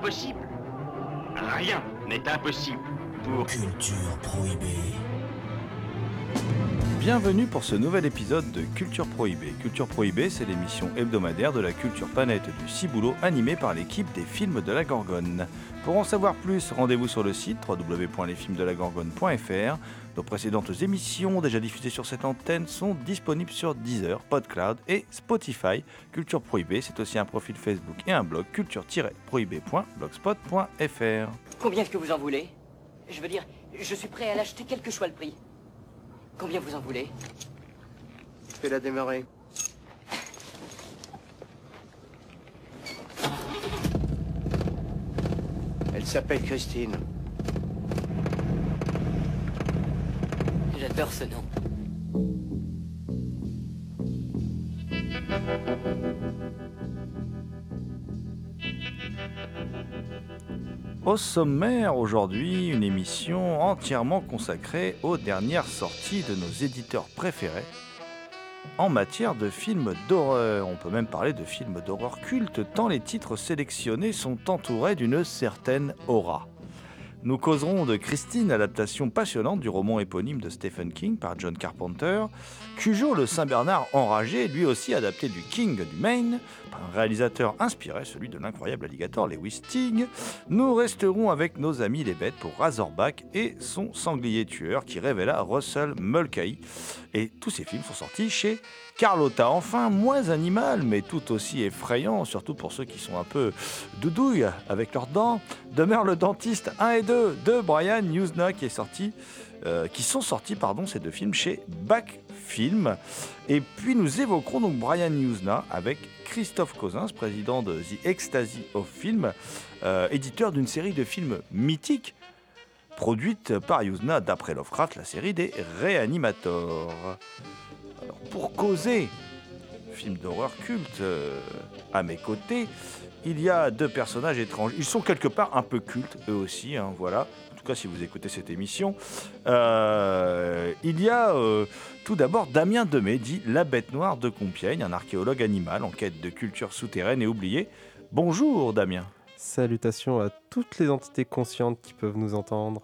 Impossible Rien n'est impossible pour... Culture prohibée. Bienvenue pour ce nouvel épisode de Culture Prohibée. Culture Prohibée, c'est l'émission hebdomadaire de la culture planète du Ciboulot animée par l'équipe des films de la Gorgone. Pour en savoir plus, rendez-vous sur le site www.lesfilmsdelagorgone.fr. Nos précédentes émissions, déjà diffusées sur cette antenne, sont disponibles sur Deezer, PodCloud et Spotify. Culture Prohibée, c'est aussi un profil Facebook et un blog culture-prohibée.blogspot.fr. Combien est-ce que vous en voulez? Je veux dire, je suis prêt à l'acheter quel que soit le prix. Combien vous en voulez Fais-la démarrer. Elle s'appelle Christine. J'adore ce nom. Au sommaire aujourd'hui, une émission entièrement consacrée aux dernières sorties de nos éditeurs préférés en matière de films d'horreur. On peut même parler de films d'horreur culte tant les titres sélectionnés sont entourés d'une certaine aura. Nous causerons de Christine, adaptation passionnante du roman éponyme de Stephen King par John Carpenter, Cujo le Saint-Bernard enragé, lui aussi adapté du King du Maine, par un réalisateur inspiré, celui de l'incroyable alligator Lewis Stig. Nous resterons avec nos amis les bêtes pour Razorback et son sanglier tueur qui révéla Russell Mulcahy. Et tous ces films sont sortis chez Carlotta, enfin moins animal, mais tout aussi effrayant, surtout pour ceux qui sont un peu doudouilles avec leurs dents, demeure le dentiste 1 et 2 de Brian Newsna qui est sorti, euh, qui sont sortis pardon ces deux films chez Back Film. Et puis nous évoquerons donc Brian Newsna avec Christophe Cosins, président de The Ecstasy of Film, euh, éditeur d'une série de films mythiques produite par Yuzna d'après Lovecraft, la série des Réanimators. Alors, pour causer film d'horreur culte euh, à mes côtés, il y a deux personnages étranges. Ils sont quelque part un peu cultes, eux aussi, hein, voilà. En tout cas, si vous écoutez cette émission. Euh, il y a euh, tout d'abord Damien Demey, dit La Bête Noire de Compiègne, un archéologue animal en quête de culture souterraine et oubliée. Bonjour Damien. Salutations à toutes les entités conscientes qui peuvent nous entendre.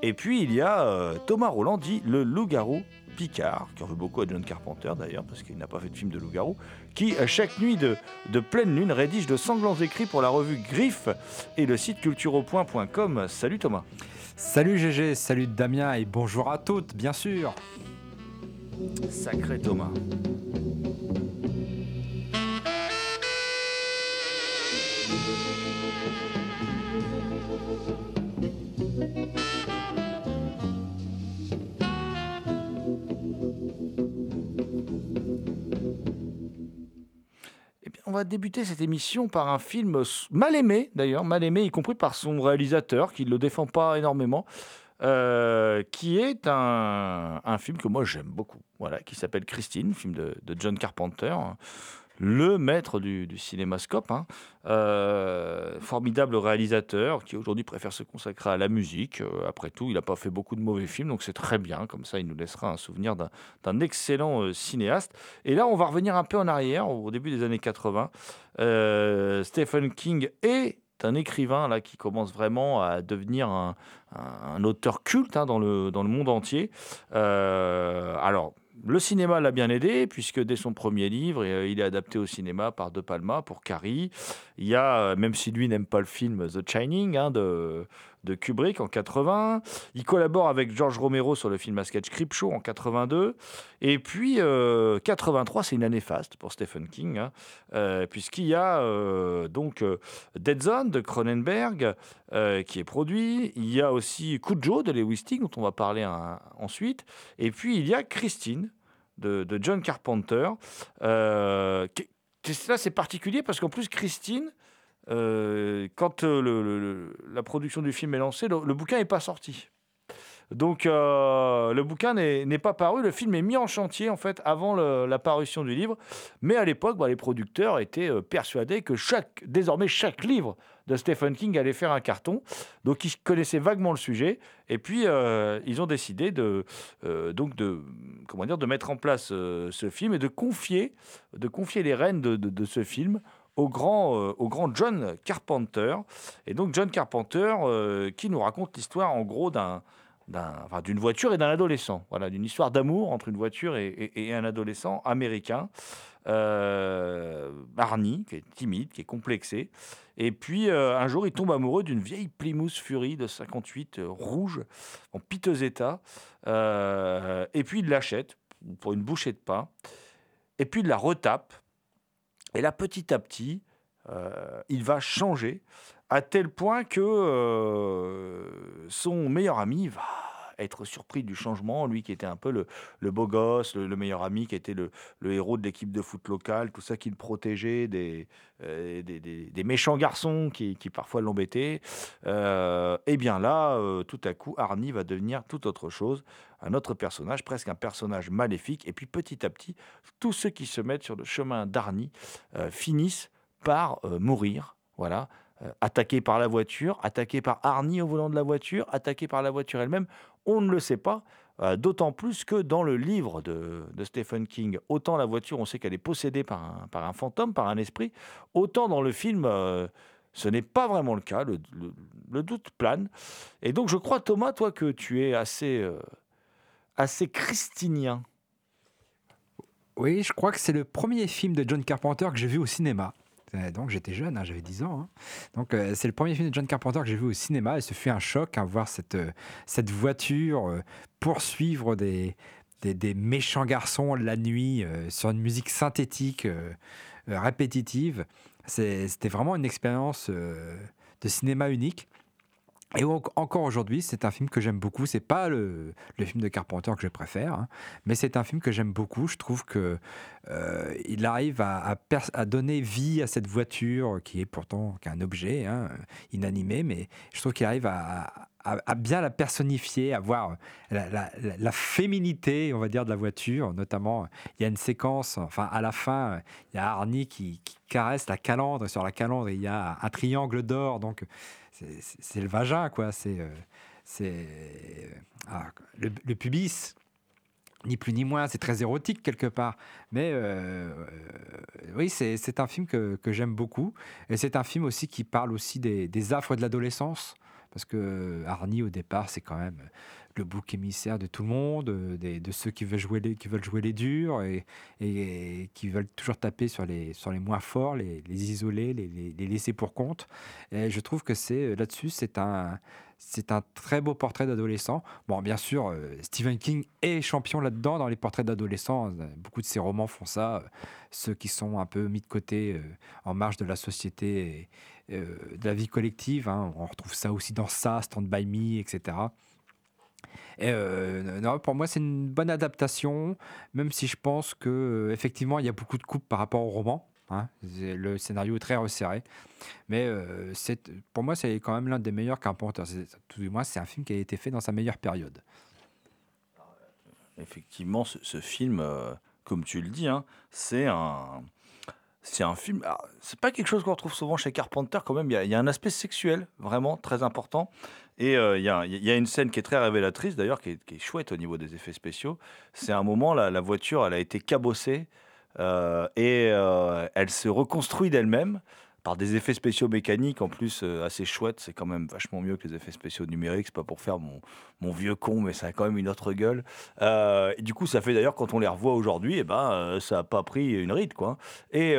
Et puis il y a euh, Thomas Roland, dit le loup-garou Picard, qui en veut beaucoup à John Carpenter d'ailleurs, parce qu'il n'a pas fait de film de loup-garou, qui euh, chaque nuit de, de pleine lune rédige de sanglants écrits pour la revue Griffe et le site cultureaupoint.com. Salut Thomas. Salut GG, salut Damien et bonjour à toutes, bien sûr. Sacré Thomas. Débuter cette émission par un film mal aimé, d'ailleurs, mal aimé, y compris par son réalisateur, qui ne le défend pas énormément, euh, qui est un, film que moi j'aime beaucoup, voilà, qui s'appelle Christine, film de, de John Carpenter, le maître du, du cinémascope, hein. Euh, formidable réalisateur qui aujourd'hui préfère se consacrer à la musique. Euh, après tout, il n'a pas fait beaucoup de mauvais films, donc c'est très bien, comme ça il nous laissera un souvenir d'un- excellent euh, cinéaste. Et là, on va revenir un peu en arrière, au début des années 80. Euh, Stephen King est un écrivain là qui commence vraiment à devenir un, auteur culte hein, dans, le, dans le monde entier. Alors, le cinéma l'a bien aidé, puisque dès son premier livre, euh, il est adapté au cinéma par De Palma pour Carrie. Il y a, euh, même si lui n'aime pas le film The Shining hein, de, de Kubrick en 80. Il collabore avec George Romero sur le film à sketch Creepshow en 82. Et puis, euh, 83, c'est une année faste pour Stephen King, hein, euh, puisqu'il y a euh, donc euh, Dead Zone de Cronenberg euh, qui est produit. Il y a aussi Cujo de Lewis Sting, dont on va parler ensuite. Et puis, il y a Christine de, John Carpenter. Euh, qui- là, c'est particulier parce qu'en plus, Christine, euh, quand euh, la production du film est lancée, le, bouquin n'est pas sorti. Donc, euh, le bouquin n'est pas paru. Le film est mis en chantier, en fait, avant la parution du livre. Mais à l'époque, bah, les producteurs étaient persuadés que chaque, désormais, chaque livre de Stephen King allait faire un carton. Donc, ils connaissaient vaguement le sujet. Et puis, ils ont décidé de, donc de, comment dire, de mettre en place ce film et de confier, de confier les rênes de ce film au grand, euh, au grand John Carpenter. Et donc, John Carpenter euh, qui nous raconte l'histoire, en gros, d'un d'un- enfin, d'une voiture et d'un adolescent. Voilà, d'une histoire d'amour entre une voiture et, un adolescent américain. Euh, qui est timide, qui est complexé. Et puis, euh, un jour, il tombe amoureux d'une vieille Plymouth Fury de 58, euh, rouge, en piteux état. Et puis, il l'achète pour une bouchée de pain. Et puis, il la retape. Et là, petit à petit, euh, il va changer à tel point que euh, son meilleur ami va être surpris du changement, lui qui était un peu le, beau gosse, le, le meilleur ami, qui était le, héros de l'équipe de foot locale, tout ça qui le protégeait des, euh, méchants garçons qui, parfois l'embêtaient. Euh, et bien là, tout à coup, Arnie va devenir tout autre chose, un autre personnage, presque un personnage maléfique. Et puis petit à petit, tous ceux qui se mettent sur le chemin d'Arnie euh, finissent par euh, mourir. Voilà. Euh, attaqués par la voiture, attaqués par Arnie au volant de la voiture, attaqués par la voiture elle-même. On ne le sait pas. euh, D'autant plus que dans le livre de, Stephen King, autant la voiture, on sait qu'elle est possédée par un, par un fantôme, par un esprit, autant dans le film, ce n'est pas vraiment le cas. Le, doute plane. Et donc, je crois, Thomas, toi, que tu es assez, assez christinien. Oui, je crois que c'est le premier film de John Carpenter que j'ai vu au cinéma. Euh, Donc j'étais jeune, hein, j'avais 10 ans. hein. Donc euh, c'est le premier film de John Carpenter que j'ai vu au cinéma et ce fut un choc à voir cette, euh, cette voiture poursuivre des, des, méchants garçons la nuit sur une musique synthétique répétitive. C'était vraiment une expérience de cinéma unique. Et encore aujourd'hui, c'est un film que j'aime beaucoup. C'est pas le, film de Carpenter que je préfère, hein, mais c'est un film que j'aime beaucoup. Je trouve que euh, il arrive à, donner vie à cette voiture qui est pourtant qu'un objet hein, inanimé, mais je trouve qu'il arrive à, bien la personnifier, à voir la, féminité, on va dire, de la voiture. Notamment, il y a une séquence, enfin à la fin, il y a Arnie qui, qui caresse la calandre. Sur la calandre, il y a un triangle d'or, donc c'est- le vagin, quoi. C'est euh, c'est ah, le, pubis ni plus ni moins, c'est très érotique quelque part. Mais euh, euh, oui, c'est c'est un film que, que j'aime beaucoup. Et c'est un film aussi qui parle aussi des, des affres de l'adolescence. Parce que Arnie, au départ, c'est quand même le bouc émissaire de tout le monde, euh, de ceux qui veulent jouer les, durs et, qui veulent toujours taper sur les, moins forts, les, isoler, les, laisser pour compte. Je trouve que c'est là-dessus, c'est un, très beau portrait d'adolescent. Bon, bien sûr, euh, Stephen King est champion là-dedans dans les portraits d'adolescents. Euh, Beaucoup de ses romans font ça. euh, Ceux qui sont un peu mis de côté euh, en marge de la société et euh, de la vie collective. hein. On retrouve ça aussi dans ça, Stand By Me, etc. Et euh, non, pour moi, c'est une bonne adaptation, même si je pense que euh, effectivement, il y a beaucoup de coupes par rapport au roman. hein. Le scénario est très resserré, mais euh, c'est- pour moi, c'est quand même l'un des meilleurs Carpenter. C'est- Tout du moins, c'est un film qui a été fait dans sa meilleure période. Effectivement, ce, film, comme tu le dis, hein, c'est un, c'est un film. alors, C'est pas quelque chose qu'on retrouve souvent chez Carpenter. Quand même, il y a un aspect sexuel vraiment très important. Et euh, il y, a, une scène qui est très révélatrice, d'ailleurs, qui, est- chouette au niveau des effets spéciaux. C'est un moment, la, voiture, elle a été cabossée euh, et euh, elle se reconstruit d'elle-même par des effets spéciaux mécaniques en plus assez chouettes. C'est quand même vachement mieux que les effets spéciaux numériques. C'est pas pour faire mon, vieux con, mais ça a quand même une autre gueule. Du coup, ça fait d'ailleurs quand on les revoit aujourd'hui, et ben, ça a pas pris une ride, quoi. Et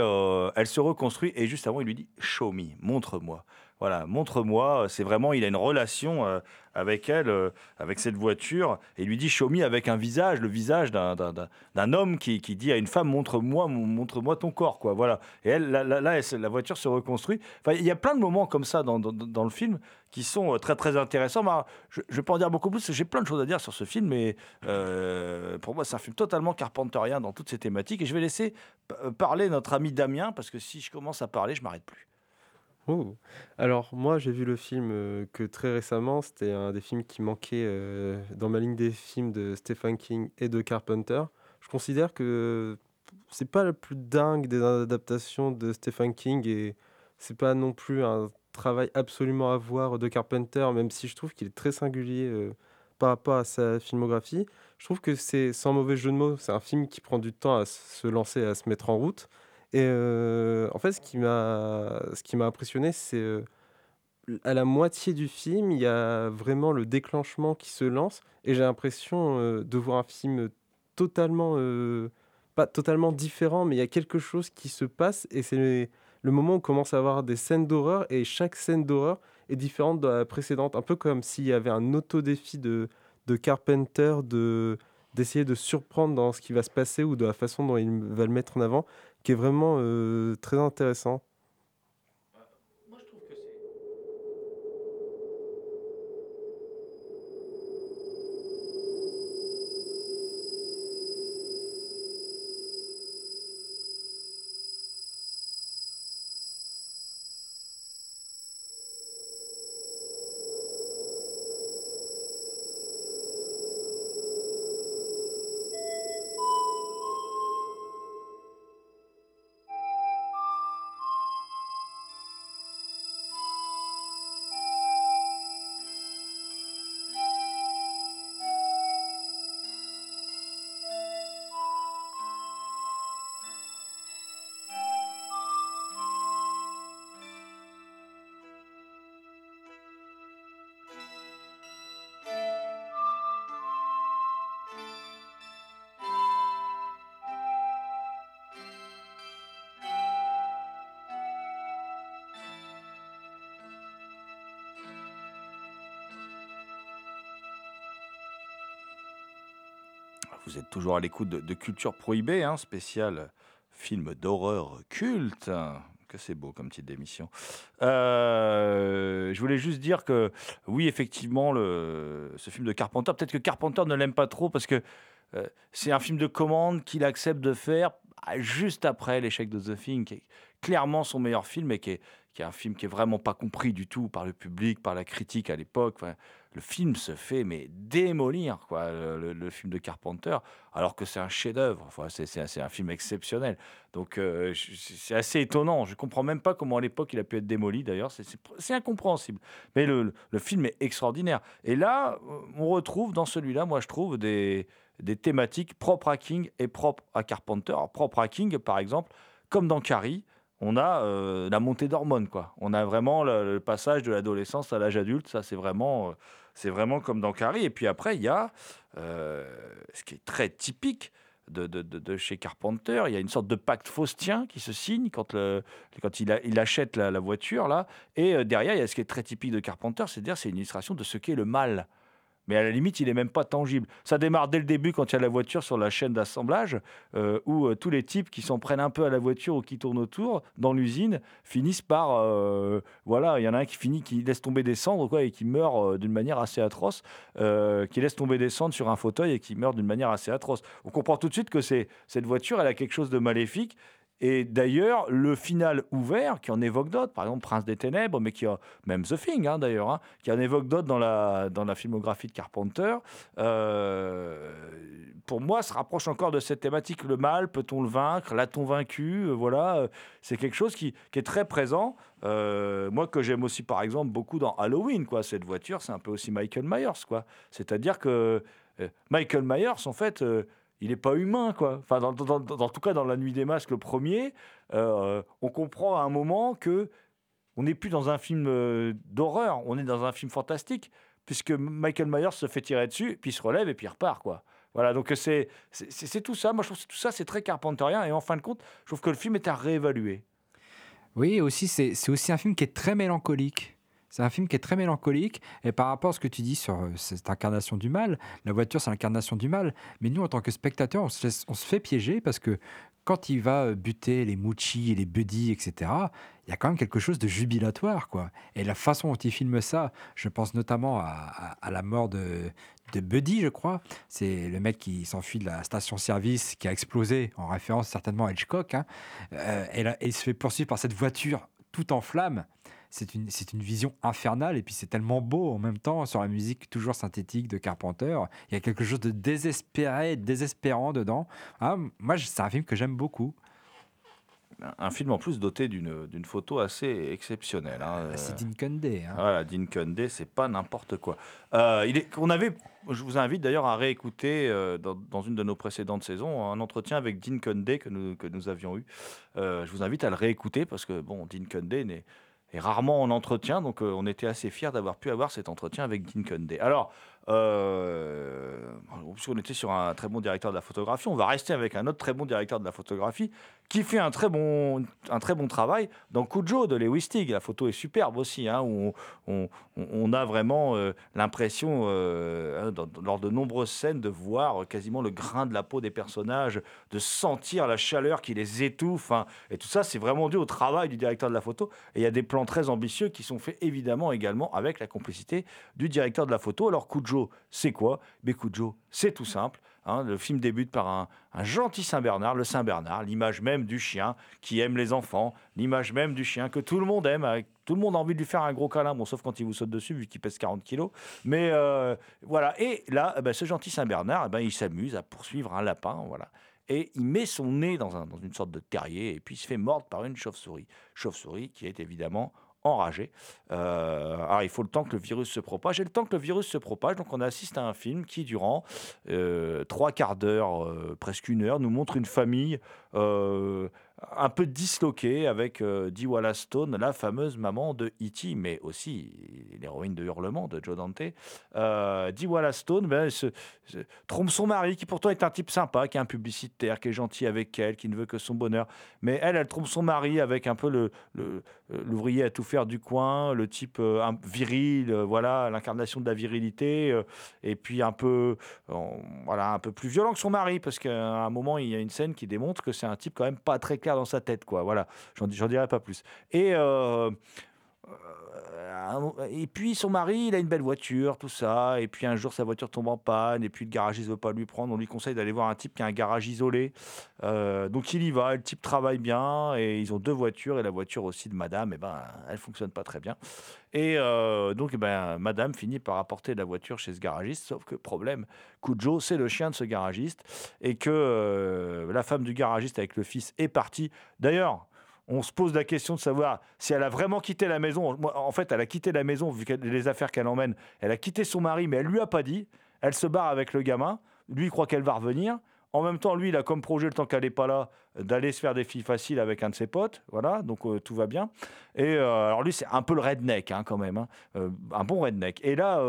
elle se reconstruit. Et juste avant, il lui dit Show me, montre-moi. Voilà, montre-moi. C'est vraiment, il a une relation euh, avec elle, euh, avec cette voiture, et lui dit show me avec un visage, le visage d'un- homme qui, qui dit à une femme montre-moi, mon- montre-moi ton corps, quoi. Voilà. Et elle, là, la voiture se reconstruit. Enfin, il y a plein de moments comme ça dans, dans- le film qui sont euh, très très intéressants. Bah, je ne vais pas en dire beaucoup plus, j'ai plein de choses à dire sur ce film, mais euh, pour moi, c'est un film totalement carpenterien dans toutes ses thématiques. Et je vais laisser euh, parler notre ami Damien, parce que si je commence à parler, je m'arrête plus. Oh. Alors moi j'ai vu le film euh, que très récemment, c'était un des films qui manquait euh, dans ma ligne des films de Stephen King et de Carpenter. Je considère que c'est pas le plus dingue des adaptations de Stephen King et c'est pas non plus un travail absolument à voir de Carpenter, même si je trouve qu'il est très singulier euh, par rapport à sa filmographie. Je trouve que c'est sans mauvais jeu de mots, c'est un film qui prend du temps à se lancer, à se mettre en route. Et euh, en fait, ce qui m'a, ce impressionné, c'est euh, à la moitié du film, il y a vraiment le déclenchement qui se lance, et j'ai l'impression euh, de voir un film totalement, pas totalement différent, mais il y a quelque chose qui se passe, et c'est le moment où on commence à avoir des scènes d'horreur, et chaque scène d'horreur est différente de la précédente, un peu comme s'il y avait un auto-défi de, de Carpenter de d'essayer de surprendre dans ce qui va se passer ou de la façon dont il va le mettre en avant, qui est vraiment euh, très intéressant. Toujours à l'écoute de, Culture Prohibée, hein, spécial film d'horreur culte. Que c'est beau comme titre d'émission. Euh, je voulais juste dire que, oui, effectivement, le, ce film de Carpenter, peut-être que Carpenter ne l'aime pas trop parce que euh, c'est un film de commande qu'il accepte de faire juste après l'échec de The Thing, qui est clairement son meilleur film et qui est, qui est un film qui est vraiment pas compris du tout par le public, par la critique à l'époque. Le film se fait mais démolir quoi le, film de Carpenter alors que c'est un chef-d'œuvre. C'est, un- film exceptionnel. Donc euh, c'est assez étonnant. Je comprends même pas comment à l'époque il a pu être démoli d'ailleurs. C'est, incompréhensible. Mais le, le- film est extraordinaire. Et là on retrouve dans celui-là moi je trouve des, des thématiques propres à King et propres à Carpenter Alors, propres à King par exemple comme dans Carrie on a euh, la montée d'hormones quoi on a vraiment le, passage de l'adolescence à l'âge adulte ça c'est vraiment euh, c'est vraiment comme dans Carrie. Et puis après, il y a euh, ce qui est très typique de, de- de- chez Carpenter. Il y a une sorte de pacte faustien qui se signe quand, le, quand il, achète la, la voiture. là. Et derrière, il y a ce qui est très typique de Carpenter, c'est-à-dire c'est une illustration de ce qu'est le mal. Mais à la limite, il est même pas tangible. Ça démarre dès le début quand il y a la voiture sur la chaîne d'assemblage, euh, où euh, tous les types qui s'en prennent un peu à la voiture ou qui tournent autour dans l'usine finissent par euh, voilà, il y en a un qui finit, qui laisse tomber des cendres quoi, et qui meurt d'une manière assez atroce, qui laisse tomber des cendres sur un fauteuil et qui meurt d'une manière assez atroce. On comprend tout de suite que cette voiture, elle a quelque chose de maléfique. Et d'ailleurs, le final ouvert, qui en évoque d'autres, par exemple Prince des Ténèbres, mais qui a même The Thing hein, d'ailleurs, hein, qui en évoque d'autres dans la, dans la filmographie de Carpenter, euh, pour moi, se rapproche encore de cette thématique. Le mal, peut-on le vaincre? L'a-t-on vaincu? Euh, Voilà, euh, c'est quelque chose qui, qui est très présent. Moi, que j'aime aussi, par exemple, beaucoup dans Halloween, quoi. Cette voiture, c'est un peu aussi Michael Myers, quoi. C'est-à-dire que Michael Myers, en fait, il n'est pas humain, quoi. Enfin, dans, en tout cas, dans La Nuit des Masques, le premier, euh, on comprend à un moment que on n'est plus dans un film euh, d'horreur, on est dans un film fantastique, puisque Michael Myers se fait tirer dessus, puis il se relève et puis il repart, quoi. Voilà, donc c'est c'est- tout ça. Moi, je trouve que tout ça, c'est très carpenterien. Et en fin de compte, je trouve que le film est à réévaluer. Oui, aussi, c'est aussi un film qui est très mélancolique. C'est un film qui est très mélancolique. Et par rapport à ce que tu dis sur euh, cette incarnation du mal, la voiture, c'est l'incarnation du mal. Mais nous, en tant que spectateurs, on se, fait piéger parce que quand il va euh, buter les Mucci et les Buddy, etc., il y a quand même quelque chose de jubilatoire. quoi. Et la façon dont il filme ça, je pense notamment à, la mort de, Buddy, je crois. C'est le mec qui s'enfuit de la station-service qui a explosé, en référence certainement à Hitchcock. hein. Euh, et, et il se fait poursuivre par cette voiture tout en flammes. C'est une, c'est une vision infernale et puis c'est tellement beau en même temps sur la musique toujours synthétique de Carpenter. Il y a quelque chose de désespéré, désespérant dedans. Ah, moi, c'est un film que j'aime beaucoup. Un- film en plus doté d'une d'une photo assez exceptionnelle. hein. Bah, C'est Euh, Dean Cundey. hein. Voilà, Dean Cundey, c'est pas n'importe quoi. Euh, il est, on avait, je vous invite d'ailleurs à réécouter euh, dans, dans une de nos précédentes saisons un entretien avec Dean Cundey que nous, que nous avions eu. Euh, je vous invite à le réécouter parce que bon, Dean Cundey n'est- est rarement en entretien, donc euh, on était assez fiers d'avoir pu avoir cet entretien avec Dean. Alors, euh, puisqu'on était sur un très bon directeur de la photographie, on va rester avec un autre très bon directeur de la photographie qui fait un très bon, un très bon travail dans Cujo de Lewis Stig. La photo est superbe aussi, hein, où on, on- on a vraiment euh, l'impression, euh, hein, lors de nombreuses scènes, de voir quasiment le grain de la peau des personnages, de sentir la chaleur qui les étouffe. hein. et tout ça, c'est vraiment dû au travail du directeur de la photo. Et il y a des plans très ambitieux qui sont faits évidemment également avec la complicité du directeur de la photo. Alors C'est quoi? Mais Cujo, c'est tout simple. hein. le film débute par un, gentil Saint-Bernard, le Saint-Bernard, l'image même du chien qui aime les enfants, l'image même du chien que tout le monde aime, avec- tout le monde a envie de lui faire un gros câlin, bon, sauf quand il vous saute dessus, vu qu'il pèse 40 kilos. Mais euh, voilà, et là, eh ben, ce gentil Saint-Bernard, eh ben, il s'amuse à poursuivre un lapin, voilà. Et il met son nez dans, dans une sorte de terrier, et puis il se fait mordre par une chauve-souris. Chauve-souris qui est évidemment enragée. Euh, alors, il faut le temps que le virus se propage. Et le temps que le virus se propage, donc on assiste à un film qui, durant euh, trois quarts d'heure, euh, presque une heure, nous montre une famille un peu disloquée avec euh, Dee Wallace Stone, la fameuse maman de E.T., mais aussi l'héroïne de Hurlement de Joe Dante. Euh, Dee Wallace Stone ben, se, trompe son mari, qui pourtant est un type sympa, qui est un publicitaire, qui est gentil avec elle, qui ne veut que son bonheur. Mais elle, elle trompe son mari avec un peu le, euh, l'ouvrier à tout faire du coin, le type euh, viril, euh, voilà, l'incarnation de la virilité, et puis un peu, voilà, un peu plus violent que son mari, parce qu'à un moment, il y a une scène qui démontre que c'est un type quand même pas très clair dans sa tête, quoi. Voilà, j'en, dirai pas plus. Et euh, et puis son mari, il a une belle voiture, tout ça. Et puis un jour, sa voiture tombe en panne. Et puis le garagiste ne veut pas lui prendre. On lui conseille d'aller voir un type qui a un garage isolé. Euh, donc il y va. Le type travaille bien. Et ils ont deux voitures. Et la voiture aussi de madame, eh ben, elle fonctionne pas très bien. Et euh, donc, eh ben, madame finit par apporter la voiture chez ce garagiste. Sauf que problème, Cujo, c'est le chien de ce garagiste. Et que euh, la femme du garagiste avec le fils est partie. D'ailleurs, on se pose la question de savoir si elle a vraiment quitté la maison. En fait, elle a quitté la maison vu les affaires qu'elle emmène. Elle a quitté son mari, mais elle lui a pas dit. Elle se barre avec le gamin. Lui, il croit qu'elle va revenir. En même temps, lui, il a comme projet, le temps qu'elle n'est pas là, d'aller se faire des filles faciles avec un de ses potes. Voilà, donc euh, tout va bien. Et euh, alors, lui, c'est un peu le redneck, hein, quand même. hein. Euh, un bon redneck. Et là,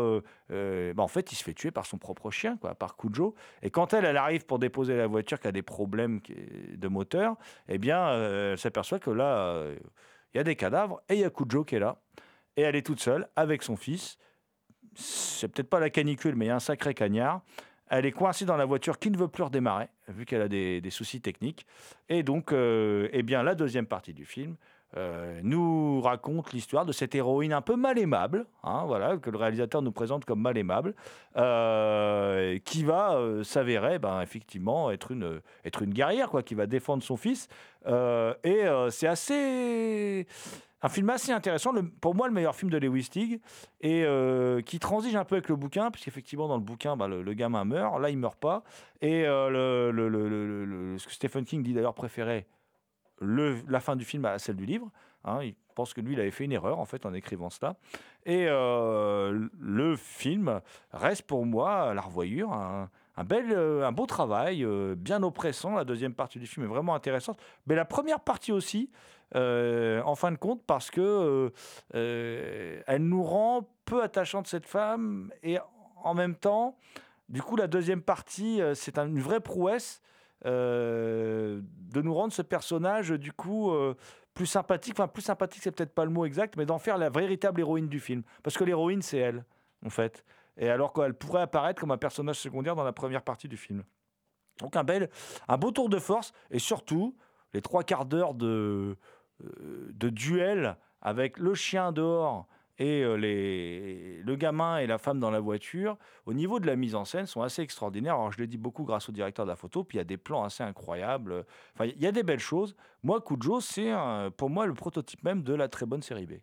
bah, en fait, il se fait tuer par son propre chien, quoi, par Cujo. Et quand elle, elle arrive pour déposer la voiture qui a des problèmes de moteur, eh bien, elle s'aperçoit que là, il y a des cadavres et il y a Cujo qui est là. Et elle est toute seule avec son fils. C'est peut-être pas la canicule, mais il y a un sacré cagnard. Elle est coincée dans la voiture qui ne veut plus redémarrer, vu qu'elle a des, soucis techniques. Et donc, euh, eh bien, la deuxième partie du film euh, nous raconte l'histoire de cette héroïne un peu mal aimable, hein, voilà, que le réalisateur nous présente comme mal aimable, euh, qui va s'avérer, ben, effectivement, être une, être une guerrière, quoi, qui va défendre son fils. Et c'est assez. Un film assez intéressant, pour moi le meilleur film de Lewis Stig, et euh, qui transige un peu avec le bouquin, puisqu'effectivement dans le bouquin, bah, le, gamin meurt, là il meurt pas, et euh, le, ce que Stephen King dit d'ailleurs préférait la fin du film à celle du livre. hein. il pense que lui, il avait fait une erreur en fait en écrivant cela. Et euh, le film reste pour moi la revoyure un, bel, un beau travail, bien oppressant. La deuxième partie du film est vraiment intéressante, mais la première partie aussi. Euh, en fin de compte, parce que euh, euh, elle nous rend peu attachante cette femme et en même temps, du coup, la deuxième partie, c'est un- une vraie prouesse de nous rendre ce personnage, du coup, plus sympathique. Enfin, plus sympathique, c'est peut-être pas le mot exact, mais d'en faire la véritable héroïne du film. Parce que l'héroïne, c'est elle, en fait. Et alors qu'elle pourrait apparaître comme un personnage secondaire dans la première partie du film. Donc un bel, un beau tour de force, et surtout les trois quarts d'heure de, de duel avec le chien dehors et euh, les, le gamin et la femme dans la voiture, au niveau de la mise en scène, sont assez extraordinaires. Alors, je l'ai dit beaucoup grâce au directeur de la photo, puis il y a des plans assez incroyables. Enfin, il y a des belles choses. Moi, Kujo, c'est pour moi le prototype même de la très bonne série B.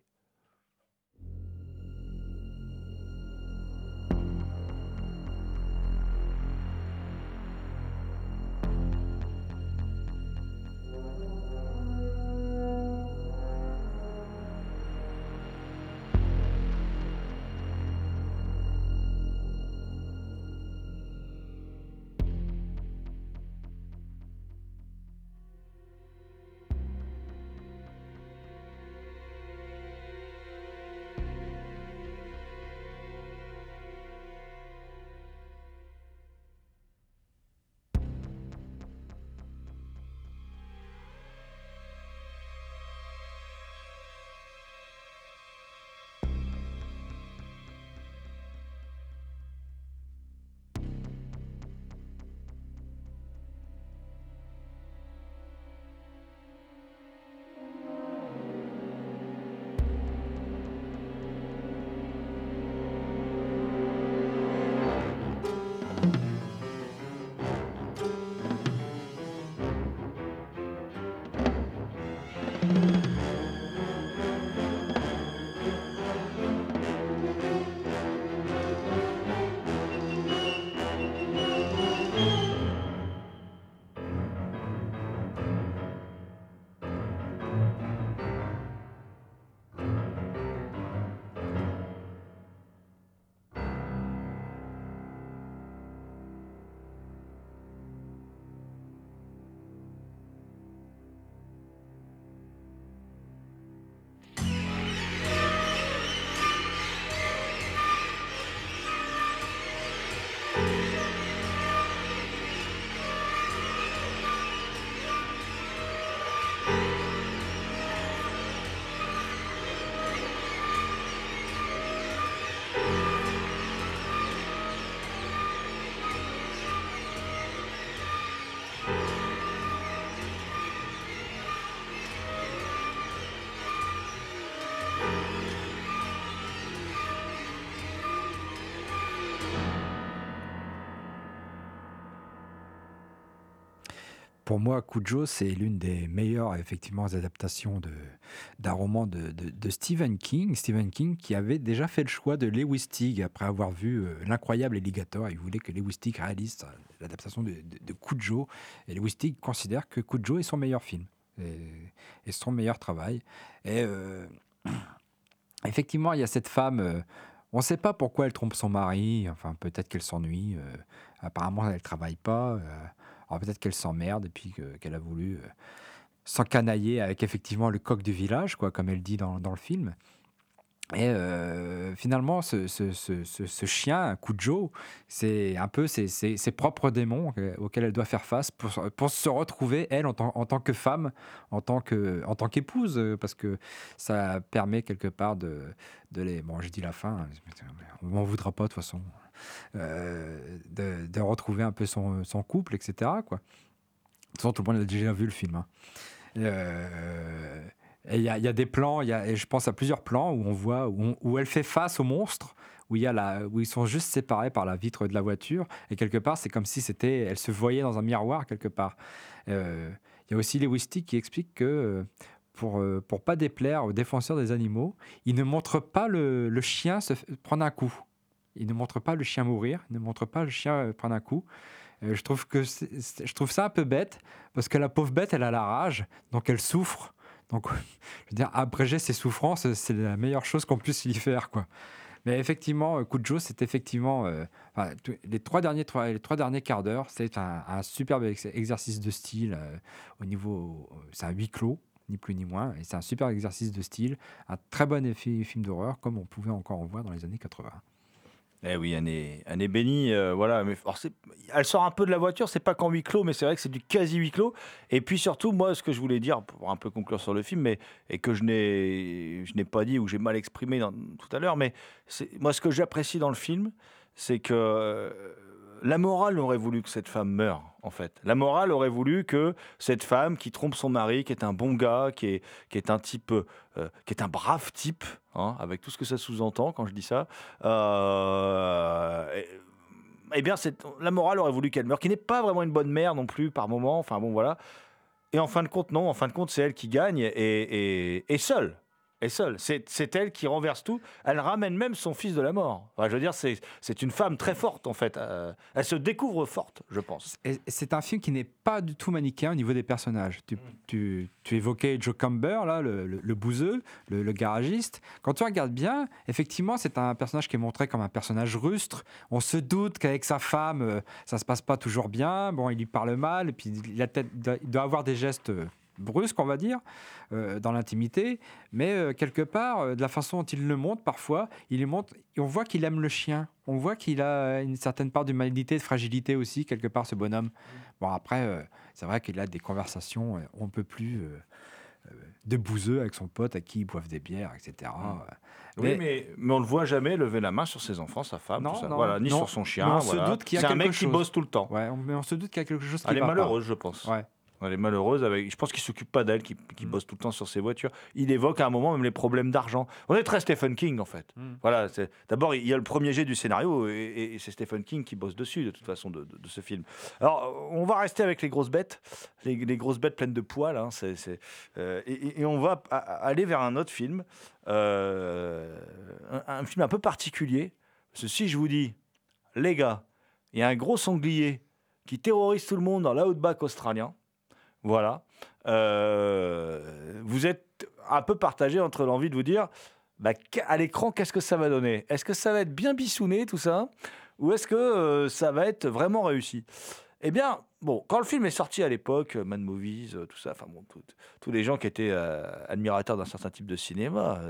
Pour moi, Cujo, c'est l'une des meilleures effectivement adaptations d'un roman de, de- Stephen King. Stephen King qui avait déjà fait le choix de Lewis Teague après avoir vu euh, l'incroyable Alligator. Il voulait que Lewis Teague réalise euh, l'adaptation de, de, Cujo. Et Lewis Teague considère que Cujo est son meilleur film et, son meilleur travail. Et euh, effectivement, il y a cette femme. euh, on ne sait pas pourquoi elle trompe son mari. Enfin, peut-être qu'elle s'ennuie. apparemment, elle ne travaille pas. Alors peut-être qu'elle s'emmerde et puis que- qu'elle a voulu euh, s'encanailler avec effectivement le coq du village, quoi, comme elle dit dans, le film. Et euh, finalement, ce, chien, Cujo, c'est un peu ses, propres démons auxquels elle doit faire face pour, se retrouver, elle, en tant, que femme, en tant qu'épouse, euh, parce que ça permet quelque part de, les... Bon, j'ai dit la fin, hein, on m'en voudra pas de toute façon. Euh, de, retrouver un peu son, couple, etc. Quoi. De toute façon, tout le monde a déjà vu le film. hein. Euh, il y, a- des plans, y a, et je pense à plusieurs plans où on voit, où, elle fait face au monstre, où, y a la, où ils sont juste séparés par la vitre de la voiture, et quelque part, c'est comme si c'était, elle se voyait dans un miroir quelque part. Euh, Il y a aussi Lewis Tick qui explique que pour pour pas déplaire aux défenseurs des animaux, il ne montre pas le, chien prendre un coup. Il ne montre pas le chien mourir, il ne montre pas le chien euh, prendre un coup. Euh, je, trouve que je trouve ça un peu bête, parce que la pauvre bête, elle a la rage, donc elle souffre. Donc, je veux dire, abréger ses souffrances, c'est la meilleure chose qu'on puisse lui faire, quoi. Mais effectivement, euh, Cujo, c'est effectivement les trois derniers les trois derniers quarts d'heure, c'est un, superbe ex- exercice de style au niveau, c'est un huis clos, ni plus ni moins, et c'est un super exercice de style, un très bon film d'horreur comme on pouvait encore en voir dans les années 80. Eh oui, année, année bénie, euh, voilà. Mais alors, elle sort un peu de la voiture, c'est pas qu'en huis clos, mais c'est vrai que c'est du quasi huis clos. Et puis surtout, moi, ce que je voulais dire pour un peu conclure sur le film, et que je n'ai, pas dit ou j'ai mal exprimé tout à l'heure, mais moi ce que j'apprécie dans le film, c'est que euh, la morale aurait voulu que cette femme meure, en fait. La morale aurait voulu que cette femme qui trompe son mari, qui est un bon gars, qui est, qui est un type, euh, qui est un brave type, hein, avec tout ce que ça sous-entend quand je dis ça, euh, eh- bien, la morale aurait voulu qu'elle meure, qui n'est pas vraiment une bonne mère non plus par moment. Enfin bon, voilà. Et en fin de compte, non. En fin de compte, c'est elle qui gagne et, et, et seule. Seule. C'est elle qui renverse tout. Elle ramène même son fils de la mort. Je veux dire, c'est une femme très forte, en fait. Euh, elle se découvre forte, je pense. C'est un film qui n'est pas du tout manichéen au niveau des personnages. Tu, tu- tu évoquais Joe Camber, là, le, le, le bouseux, le, garagiste. Quand tu regardes bien, effectivement, c'est un personnage qui est montré comme un personnage rustre. On se doute qu'avec sa femme, euh, ça se passe pas toujours bien. Bon, il lui parle mal, et puis il, a il doit avoir des gestes brusques, on va dire, euh, dans l'intimité. Mais euh, quelque part, euh, de la façon dont il le montre, parfois, il le montre, et on voit qu'il aime le chien. On voit qu'il a une certaine part d'humanité, de fragilité aussi, quelque part, ce bonhomme. Bon, après, c'est vrai qu'il a des conversations, on ne peut plus, de bouseux avec son pote à qui ils boivent des bières, etc. Oui, Mais- mais, mais on ne le voit jamais lever la main sur ses enfants, sa femme, Non, tout ça. non, voilà, ni non. sur son chien. On se doute qu'il y a C'est un quelque mec qui chose. bosse tout le temps. Ouais, on- mais on se doute qu'il y a quelque chose qui Elle est pas. malheureuse, je pense. Ouais. Elle est malheureuse. Avec... Je pense qu'il s'occupe pas d'elle, qui, qui Mm. bosse tout le temps sur ses voitures. Il évoque à un moment même les problèmes d'argent. On est très Stephen King, en fait. Mm. Voilà. D'abord, il y a le premier jet du scénario, et, et c'est Stephen King qui bosse dessus, de toute façon, de, de- de ce film. Alors, on va rester avec les grosses bêtes, les, les grosses bêtes pleines de poils. hein, euh, et, on va aller vers un autre film, euh, un, un film un peu particulier. Parce que si je vous dis, les gars, il y a un gros sanglier qui terrorise tout le monde dans l'outback australien. Voilà. Euh, vous êtes un peu partagé entre l'envie de vous dire, bah, à l'écran, qu'est-ce que ça va donner? Est-ce que ça va être bien bissouné, tout ça? Ou est-ce que euh, ça va être vraiment réussi? Eh bien, bon, quand le film est sorti à l'époque, euh, Mad Movies, tout ça, enfin tous les gens qui étaient admirateurs d'un certain type de cinéma,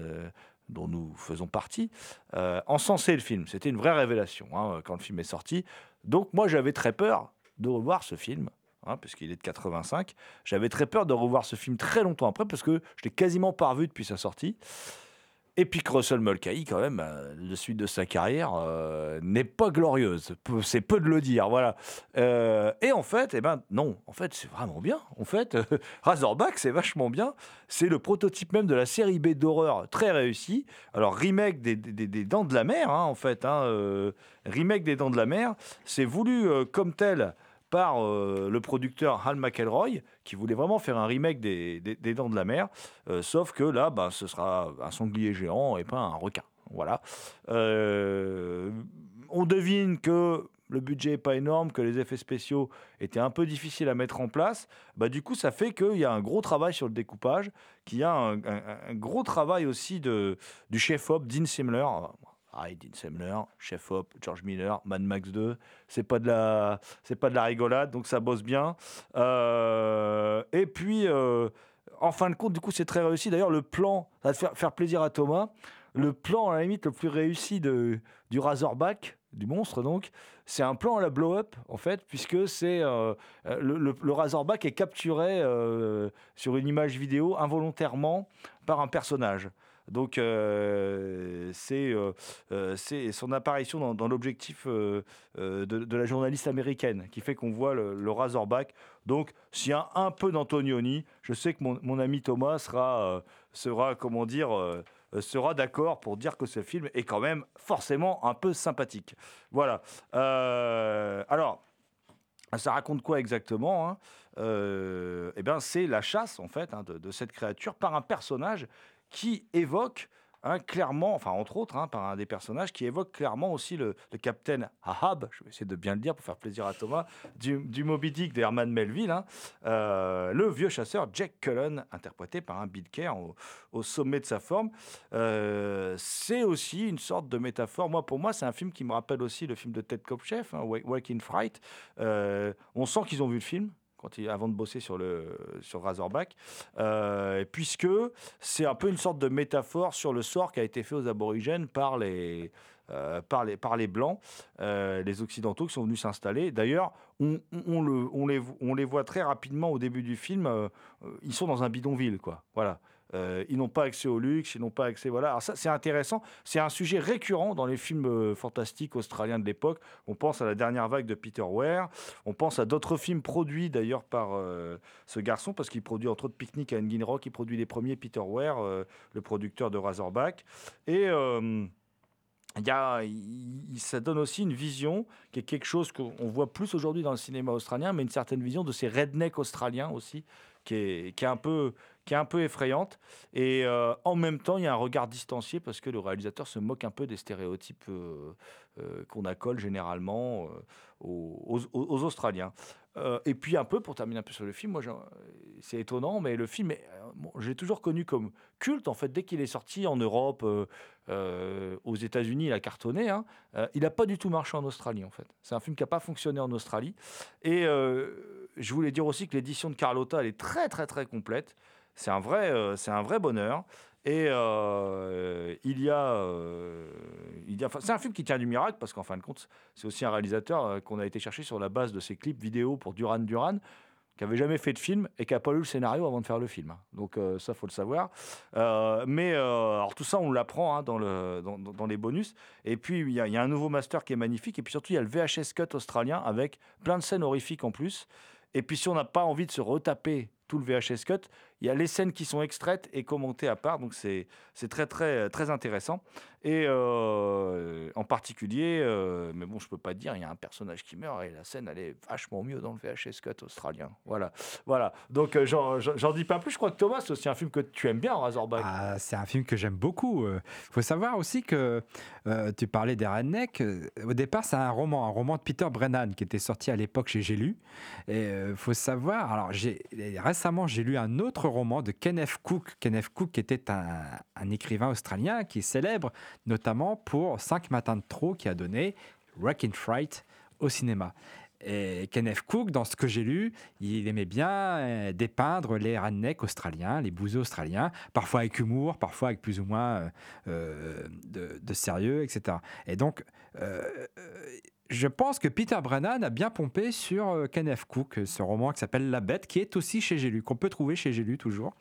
dont nous faisons partie, euh, le film. C'était une vraie révélation hein, quand le film est sorti. Donc moi, j'avais très peur de revoir ce film, hein, puisqu'il est de 85. J'avais très peur de revoir ce film très longtemps après, parce que je l'ai quasiment pas revu depuis sa sortie. Et puis Russell Mulcahy, quand même, euh, la suite de sa carrière euh, n'est pas glorieuse. C'est peu de le dire, voilà. Euh, et en fait, eh ben non, en fait, c'est vraiment bien. En fait, Razorback, c'est vachement bien. C'est le prototype même de la série B d'horreur très réussi. Alors, remake des, Dents de la Mer, hein, en fait. hein, euh, remake des Dents de la Mer. C'est voulu euh, comme tel par euh, le producteur Hal McElroy, qui voulait vraiment faire un remake des, Dents de la Mer. Euh, sauf que là, bah, ce sera un sanglier géant et pas un requin. Voilà. Euh, on devine que le budget n'est pas énorme, que les effets spéciaux étaient un peu difficiles à mettre en place. Bah, du coup, ça fait qu'il y a un gros travail sur le découpage, qu'il y a un, gros travail aussi de, du chef-op Dean Semler. Et Dean Semler, chef-op, George Miller, Mad Max 2, c'est pas de la, c'est pas de la rigolade, donc ça bosse bien. Euh, et puis, euh, en fin de compte, du coup, c'est très réussi. D'ailleurs, le plan, ça va faire, plaisir à Thomas. Le plan, à la limite, le plus réussi de, du Razorback, du monstre, donc, c'est un plan à la blow-up, en fait, puisque c'est euh, le, Razorback est capturé sur une image vidéo involontairement par un personnage. Donc, c'est son apparition dans, l'objectif de, la journaliste américaine qui fait qu'on voit le, le Razorback. Donc, s'il y a un peu d'Antonioni, je sais que mon, ami Thomas sera, sera comment dire, sera d'accord pour dire que ce film est quand même forcément un peu sympathique. Voilà. Alors, ça raconte quoi exactement hein? Eh bien, c'est la chasse en fait hein, de cette créature par un personnage qui évoque hein, clairement, enfin entre autres, hein, par un des personnages qui évoque clairement aussi le, capitaine Ahab, je vais essayer de bien le dire pour faire plaisir à Thomas, du, du Moby Dick d'Herman Melville, hein, euh, le vieux chasseur Jack Cullen, interprété par un Bill au, sommet de sa forme. Euh, c'est aussi une sorte de métaphore. Moi, pour moi, c'est un film qui me rappelle aussi le film de Ted Kopchef, Wa- Walking Fright. Euh, on sent qu'ils ont vu le film avant de bosser sur, le, sur Razorback, euh, puisque c'est un peu une sorte de métaphore sur le sort qui a été fait aux aborigènes par les, euh, par, les, par les Blancs, euh, les Occidentaux qui sont venus s'installer. D'ailleurs, on, on, le, on, les, on les voit très rapidement au début du film, ils sont dans un bidonville, quoi. Voilà. Euh, ils n'ont pas accès au luxe, ils n'ont pas accès. Voilà. Alors ça, c'est intéressant. C'est un sujet récurrent dans les films euh, fantastiques australiens de l'époque. On pense à la dernière vague de Peter Ware. On pense à d'autres films produits d'ailleurs par euh, ce garçon, parce qu'il produit entre autres Picnic à Engin Rock. Il produit les premiers Peter Ware, le producteur de Razorback. Et il y a, ça donne aussi une vision qui est quelque chose qu'on voit plus aujourd'hui dans le cinéma australien, mais une certaine vision de ces rednecks australiens aussi, qui est, qui est, un, peu, qui est un peu effrayante. Et euh, en même temps, il y a un regard distancié parce que le réalisateur se moque un peu des stéréotypes euh, euh, qu'on accole généralement aux, Australiens. Et puis un peu, pour terminer un peu sur le film, moi, c'est étonnant, mais le film, bon, je l'ai toujours connu comme culte, en fait, dès qu'il est sorti en Europe, aux États-Unis, il a cartonné. hein. Il n'a pas du tout marché en Australie, en fait. C'est un film qui n'a pas fonctionné en Australie. Et je voulais dire aussi que l'édition de Carlotta, elle est très, très, très complète. C'est un vrai, euh, un vrai bonheur. Et euh, il y a, euh, a, c'est un film qui tient du miracle parce qu'en fin de compte, c'est aussi un réalisateur euh, qu'on a été chercher sur la base de ses clips vidéo pour Duran Duran, qui avait jamais fait de film et qui n'a pas lu le scénario avant de faire le film. Donc euh, ça, faut le savoir. Mais alors tout ça, on l'apprend hein, dans, le, dans, dans- les bonus. Et puis il y a un nouveau master qui est magnifique. Et puis surtout, il y a le VHS cut australien avec plein de scènes horrifiques en plus. Et puis si on n'a pas envie de se retaper tout le VHS cut, il y a les scènes qui sont extraites et commentées à part. Donc c'est très très très intéressant. Et euh, en particulier, euh, mais bon, je peux pas dire, il y a un personnage qui meurt et la scène elle est vachement mieux dans le VHS cut australien. Voilà, voilà. Donc euh, j'en- dis pas plus. Je crois que Thomas, c'est aussi un film que tu aimes bien, Razorback. Ah, c'est un film que j'aime beaucoup. Il faut savoir aussi que euh, tu parlais des rednecks. euh, Au départ, c'est un roman, un roman de Peter Brennan qui était sorti à l'époque chez J'ai lu. Et faut savoir, alors j'ai récemment j'ai lu un autre roman de Kenneth Cook. Kenneth Cook était un, écrivain australien qui est célèbre notamment pour Cinq matins de trop qui a donné Wrecking Fright au cinéma. Et Kenneth Cook, dans ce que j'ai lu, il aimait bien euh, dépeindre les rednecks australiens, les bouseux australiens, parfois avec humour, parfois avec plus ou moins euh, euh, de, sérieux, etc. Et donc, euh, je pense que Peter Brennan a bien pompé sur euh, Kenneth Cook, ce roman qui s'appelle La Bête, qui est aussi chez J'ai lu, qu'on peut trouver chez J'ai lu toujours.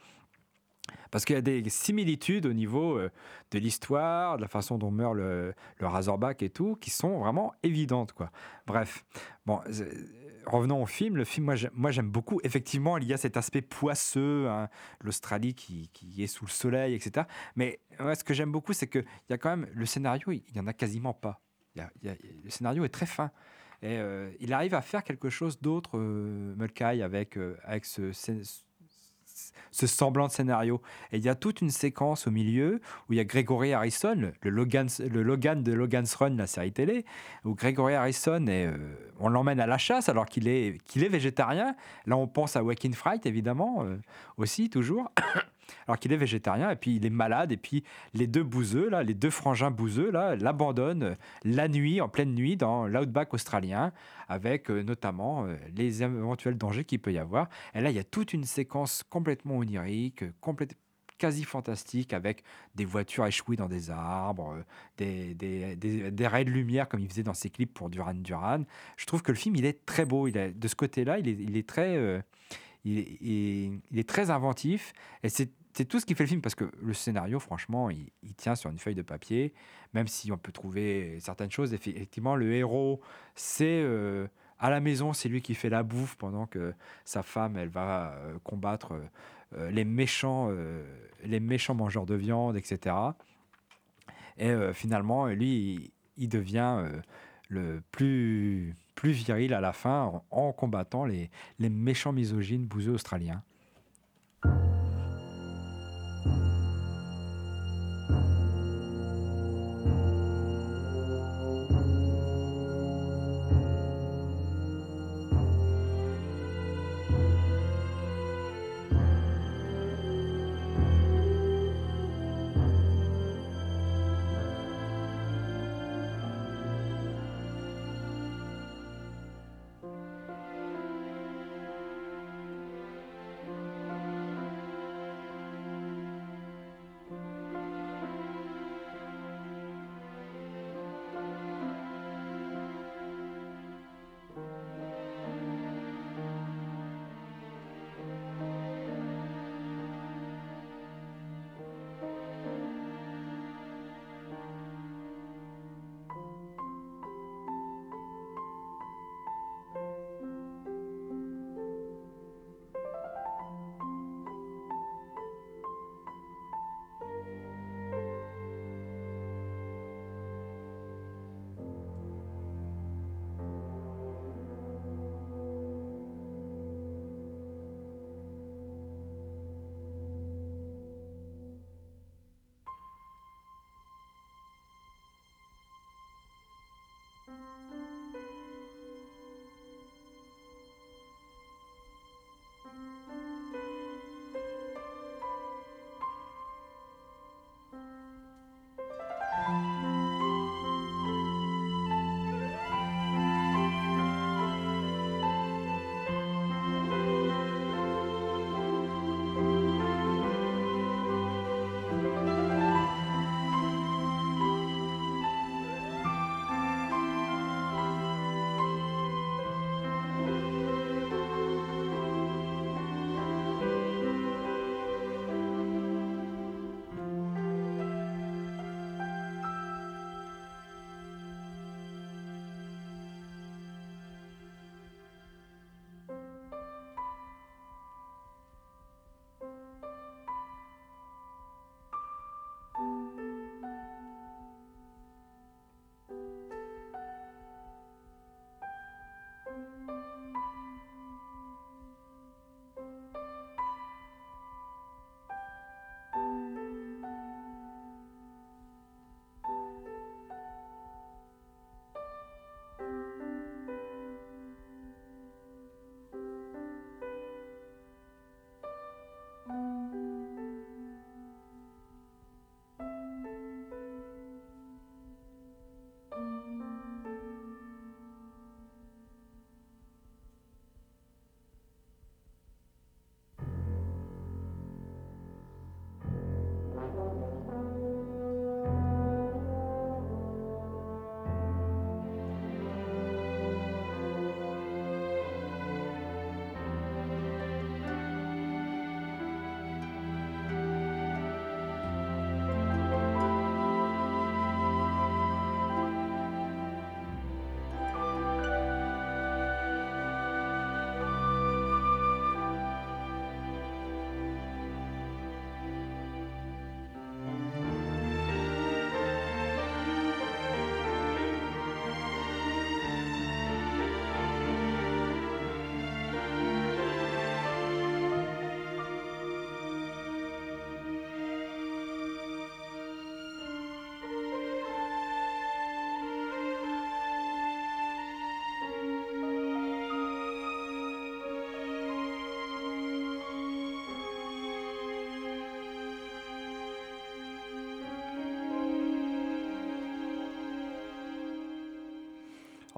Parce qu'il y a des similitudes au niveau euh, de l'histoire, de la façon dont meurt le, Razorback et tout, qui sont vraiment évidentes. Quoi. Bref, bon, euh, revenons au film. Le film, moi, j'ai- moi j'aime beaucoup. Effectivement, il y a cet aspect poisseux, hein, l'Australie qui, est sous le soleil, etc. Mais ce que j'aime beaucoup, c'est qu'il y a quand même le scénario, il n'y en a quasiment pas. Le scénario est très fin. Et euh, il arrive à faire quelque chose d'autre, euh, Mulcahy, avec, euh, avec ce, semblant de scénario. Et il y a toute une séquence au milieu où il y a Gregory Harrison, le, Logan, le Logan de Logan's Run, la série télé, où Gregory Harrison, est, euh, on l'emmène à la chasse alors qu'il est, qu'il est végétarien. Là, on pense à Waking Fright, évidemment, aussi, toujours. alors qu'il est végétarien, et puis il est malade, et puis les deux bouseux, là, les deux frangins bouseux, là, l'abandonnent euh, la nuit, en pleine nuit, dans l'outback australien, avec euh, notamment euh, les éventuels dangers qu'il peut y avoir. Et là, il y a toute une séquence complètement onirique, quasi fantastique, avec des voitures échouées dans des arbres, des, des, des, raies de lumière, comme il faisait dans ses clips pour Duran Duran. Je trouve que le film, il est très beau. Il est, de ce côté-là, il est, il est très... il, est- il est très inventif et c'est c'est tout ce qui fait le film parce que le scénario, franchement, il, tient sur une feuille de papier, même si on peut trouver certaines choses. Effe- Effectivement, le héros, c'est euh, à la maison, c'est lui qui fait la bouffe pendant que sa femme, elle va euh, combattre euh, les méchants, les méchants mangeurs de viande, etc. Et finalement, lui, il, devient le plus, plus viril à la fin en, en combattant les, les méchants misogynes bouseux australiens.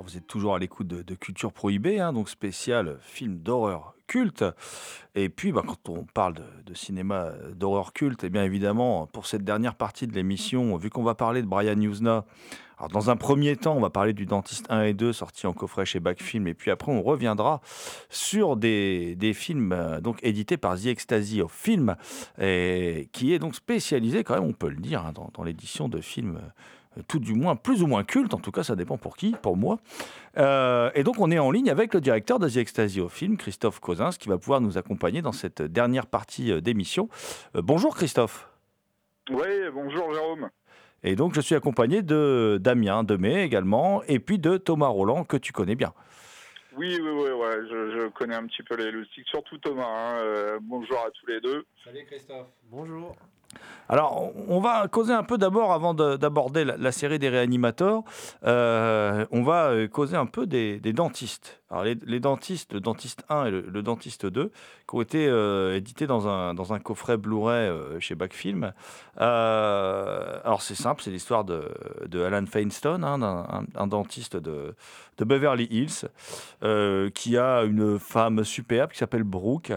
Vous êtes toujours à l'écoute de, Culture Prohibée, hein, donc spécial film d'horreur culte. Et puis, bah, quand on parle de, cinéma d'horreur culte, et bien évidemment, pour cette dernière partie de l'émission, vu qu'on va parler de Brian Usna, alors dans un premier temps, on va parler du Dentiste 1 et 2 sortis en coffret chez Backfilm, et puis après, on reviendra sur des, films euh, donc édités par The Ecstasy of Film, qui est donc spécialisé, quand même, on peut le dire, hein, dans, dans l'édition de films. euh, tout du moins, plus ou moins culte, en tout cas ça dépend pour qui, pour moi. Euh, et donc on est en ligne avec le directeur The Ecstasy of Film, Christophe Cosins, qui va pouvoir nous accompagner dans cette dernière partie euh, d'émission. Euh, bonjour Christophe. Oui, bonjour Jérôme. Et donc je suis accompagné de Damien Demey également, et puis de Thomas Roland, que tu connais bien. Oui, oui, oui, ouais, je, je connais un petit peu les loustiques, surtout Thomas. hein, euh, bonjour à tous les deux. Salut Christophe. Bonjour. Alors, on- va causer un peu d'abord, avant de- d'aborder la, série des réanimateurs, euh, on va euh, causer un peu des, dentistes. Alors, les, dentistes, le dentiste 1 et le, dentiste 2, qui ont été euh, édités dans un, coffret Blu-ray chez Backfilm. Alors, c'est simple, c'est l'histoire de, Alan Feinstein, hein, un, dentiste de, de Beverly Hills, qui a une femme superbe qui s'appelle Brooke.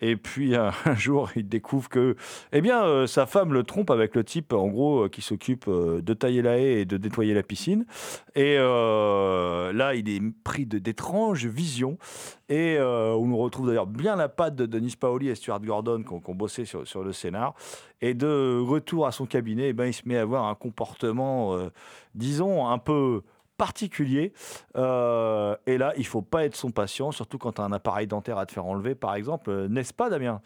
Et puis, un, jour, il découvre que eh bien, euh, sa femme le trompe avec le type, en gros, euh, qui s'occupe euh, de tailler la haie et de nettoyer la piscine. Et euh, là, il est pris d'étranges visions. Et euh, on nous retrouve d'ailleurs bien la patte de Denis Paoli et Stuart Gordon qui ont, bossé sur, le scénar. Et de retour à son cabinet, eh ben, il se met à avoir un comportement, disons, un peu particulier. Et là, il faut pas être son patient, surtout quand tu as un appareil dentaire à te faire enlever, par exemple. N'est-ce pas, Damien?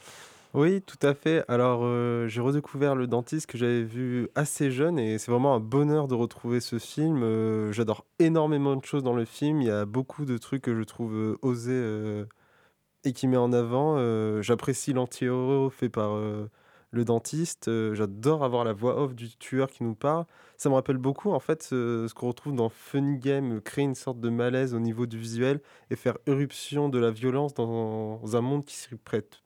Oui, tout à fait. Alors, euh, j'ai redécouvert le dentiste que j'avais vu assez jeune et c'est vraiment un bonheur de retrouver ce film. Euh, J'adore énormément de choses dans le film. Il y a beaucoup de trucs que je trouve euh, osés et qui met en avant. J'apprécie l'anti-héros fait par le dentiste. J'adore avoir la voix off du tueur qui nous parle. Ça me rappelle beaucoup en fait ce, qu'on retrouve dans Funny Game, créer une sorte de malaise au niveau du visuel et faire éruption de la violence dans un monde qui s'y prête